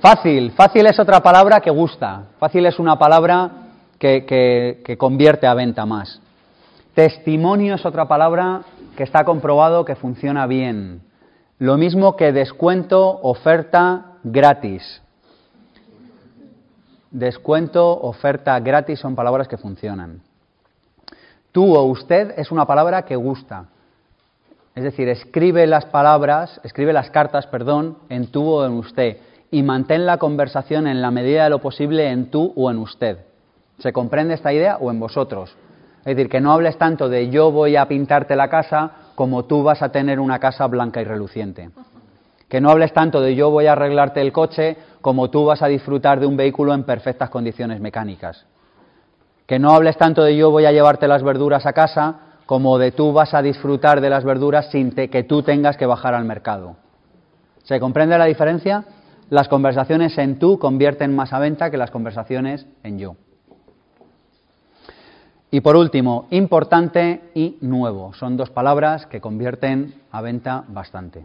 Fácil, fácil es otra palabra que gusta. Fácil es una palabra que, que convierte a venta más. Testimonio es otra palabra que está comprobado que funciona bien. Lo mismo que descuento, oferta, gratis. Descuento, oferta, gratis son palabras que funcionan. Tú o usted es una palabra que gusta. Es decir, escribe las palabras, escribe las cartas, perdón, en tú o en usted y mantén la conversación en la medida de lo posible en tú o en usted. ¿Se comprende esta idea o en vosotros? Es decir, que no hables tanto de yo voy a pintarte la casa como tú vas a tener una casa blanca y reluciente. Que no hables tanto de yo voy a arreglarte el coche como tú vas a disfrutar de un vehículo en perfectas condiciones mecánicas. Que no hables tanto de yo voy a llevarte las verduras a casa como de tú vas a disfrutar de las verduras sin que tú tengas que bajar al mercado. ¿Se comprende la diferencia? Las conversaciones en tú convierten más a venta que las conversaciones en yo. Y por último, importante y nuevo. Son dos palabras que convierten a venta bastante.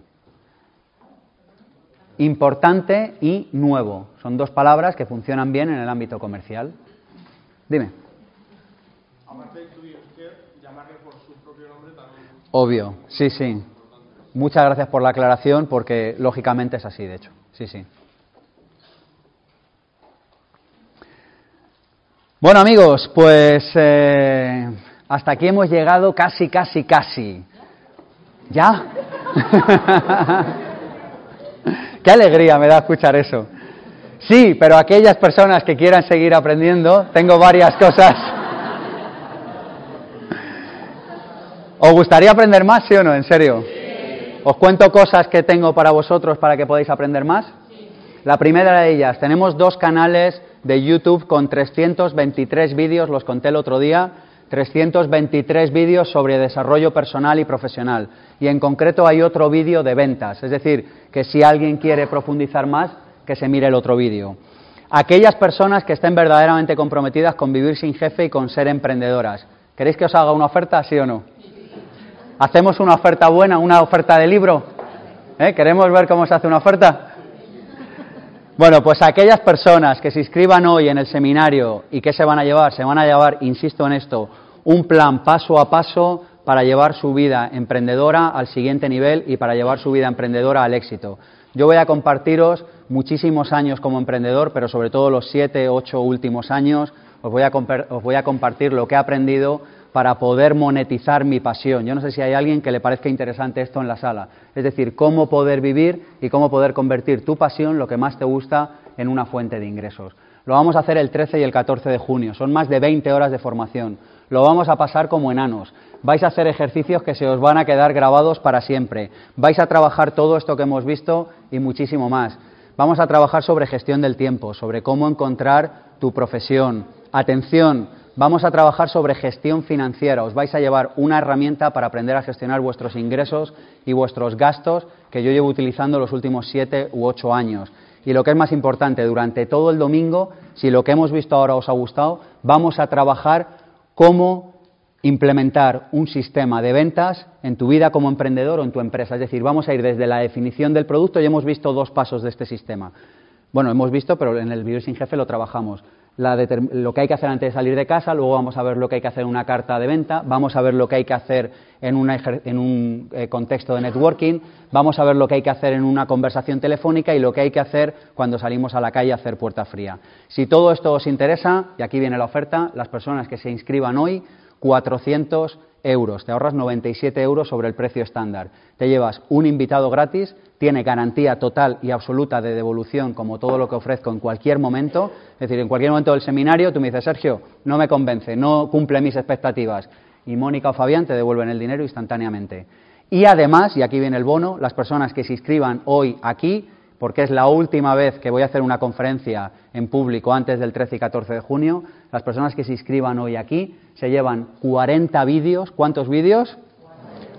Importante y nuevo. Son dos palabras que funcionan bien en el ámbito comercial. Dime. Obvio, sí, sí. Muchas gracias por la aclaración porque lógicamente es así, de hecho. Sí, sí. Bueno amigos, pues eh, hasta aquí hemos llegado casi, casi, casi. ¿Ya? Qué alegría me da escuchar eso. Sí, pero aquellas personas que quieran seguir aprendiendo, tengo varias cosas ¿Os gustaría aprender más, sí o no? ¿En serio? ¿Os cuento cosas que tengo para vosotros para que podáis aprender más? La primera de ellas, tenemos dos canales de YouTube con 323 vídeos, los conté el otro día, 323 vídeos sobre desarrollo personal y profesional. Y en concreto hay otro vídeo de ventas, es decir, que si alguien quiere profundizar más, que se mire el otro vídeo. Aquellas personas que estén verdaderamente comprometidas con vivir sin jefe y con ser emprendedoras. ¿Queréis que os haga una oferta, sí o no? ¿Hacemos una oferta buena, una oferta de libro? ¿Eh? ¿Queremos ver cómo se hace una oferta? Bueno, pues aquellas personas que se inscriban hoy en el seminario y que se van a llevar, se van a llevar, insisto en esto, un plan paso a paso para llevar su vida emprendedora al siguiente nivel y para llevar su vida emprendedora al éxito. Yo voy a compartiros muchísimos años como emprendedor, pero sobre todo los siete, ocho últimos años, os voy a, os voy a compartir lo que he aprendido para poder monetizar mi pasión. Yo no sé si hay alguien que le parezca interesante esto en la sala. Es decir, cómo poder vivir y cómo poder convertir tu pasión, lo que más te gusta, en una fuente de ingresos. Lo vamos a hacer el 13 y el 14 de junio. Son más de 20 horas de formación. Lo vamos a pasar como enanos. Vais a hacer ejercicios que se os van a quedar grabados para siempre. Vais a trabajar todo esto que hemos visto y muchísimo más. Vamos a trabajar sobre gestión del tiempo, sobre cómo encontrar tu profesión. Atención, Vamos a trabajar sobre gestión financiera. Os vais a llevar una herramienta para aprender a gestionar vuestros ingresos y vuestros gastos que yo llevo utilizando los últimos siete u ocho años. Y lo que es más importante, durante todo el domingo, si lo que hemos visto ahora os ha gustado, vamos a trabajar cómo implementar un sistema de ventas en tu vida como emprendedor o en tu empresa. Es decir, vamos a ir desde la definición del producto y hemos visto dos pasos de este sistema. Bueno, hemos visto, pero en el vídeo sin jefe lo trabajamos lo que hay que hacer antes de salir de casa, luego vamos a ver lo que hay que hacer en una carta de venta, vamos a ver lo que hay que hacer en, un eh, contexto de networking, vamos a ver lo que hay que hacer en una conversación telefónica y lo que hay que hacer cuando salimos a la calle a hacer puerta fría. Si todo esto os interesa, y aquí viene la oferta, las personas que se inscriban hoy, 400 euros, te ahorras 97 euros sobre el precio estándar. Te llevas un invitado gratis, tiene garantía total y absoluta de devolución como todo lo que ofrezco en cualquier momento. Es decir, en cualquier momento del seminario tú me dices, Sergio, no me convence, no cumple mis expectativas. Y Mónica o Fabián te devuelven el dinero instantáneamente. Y además, y aquí viene el bono, las personas que se inscriban hoy aquí, porque es la última vez que voy a hacer una conferencia en público antes del 13 y 14 de junio, las personas que se inscriban hoy aquí se llevan 40 vídeos. ¿Cuántos vídeos?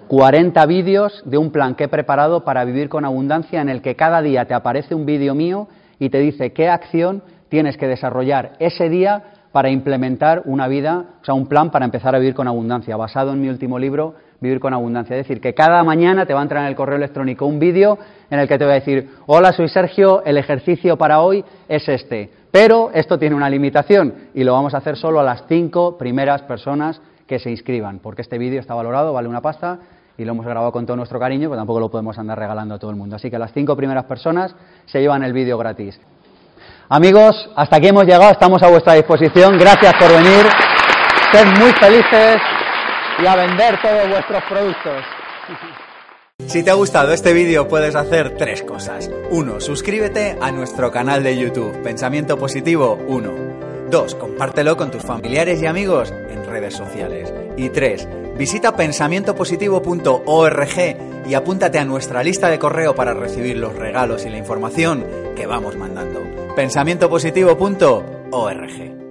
40 vídeos de un plan que he preparado para vivir con abundancia en el que cada día te aparece un vídeo mío y te dice qué acción tienes que desarrollar ese día para implementar una vida, o sea, un plan para empezar a vivir con abundancia, basado en mi último libro, Vivir con Abundancia. Es decir, que cada mañana te va a entrar en el correo electrónico un vídeo en el que te voy a decir, hola, soy Sergio, el ejercicio para hoy es este. Pero esto tiene una limitación y lo vamos a hacer solo a las cinco primeras personas que se inscriban, porque este vídeo está valorado, vale una pasta y lo hemos grabado con todo nuestro cariño, pero tampoco lo podemos andar regalando a todo el mundo. Así que las cinco primeras personas se llevan el vídeo gratis. Amigos, hasta aquí hemos llegado, estamos a vuestra disposición. Gracias por venir. Sed muy felices y a vender todos vuestros productos. Si te ha gustado este vídeo puedes hacer tres cosas. 1. Suscríbete a nuestro canal de YouTube, Pensamiento Positivo 1. 2. Compártelo con tus familiares y amigos en redes sociales. Y 3. Visita pensamientopositivo.org y apúntate a nuestra lista de correo para recibir los regalos y la información que vamos mandando. pensamientopositivo.org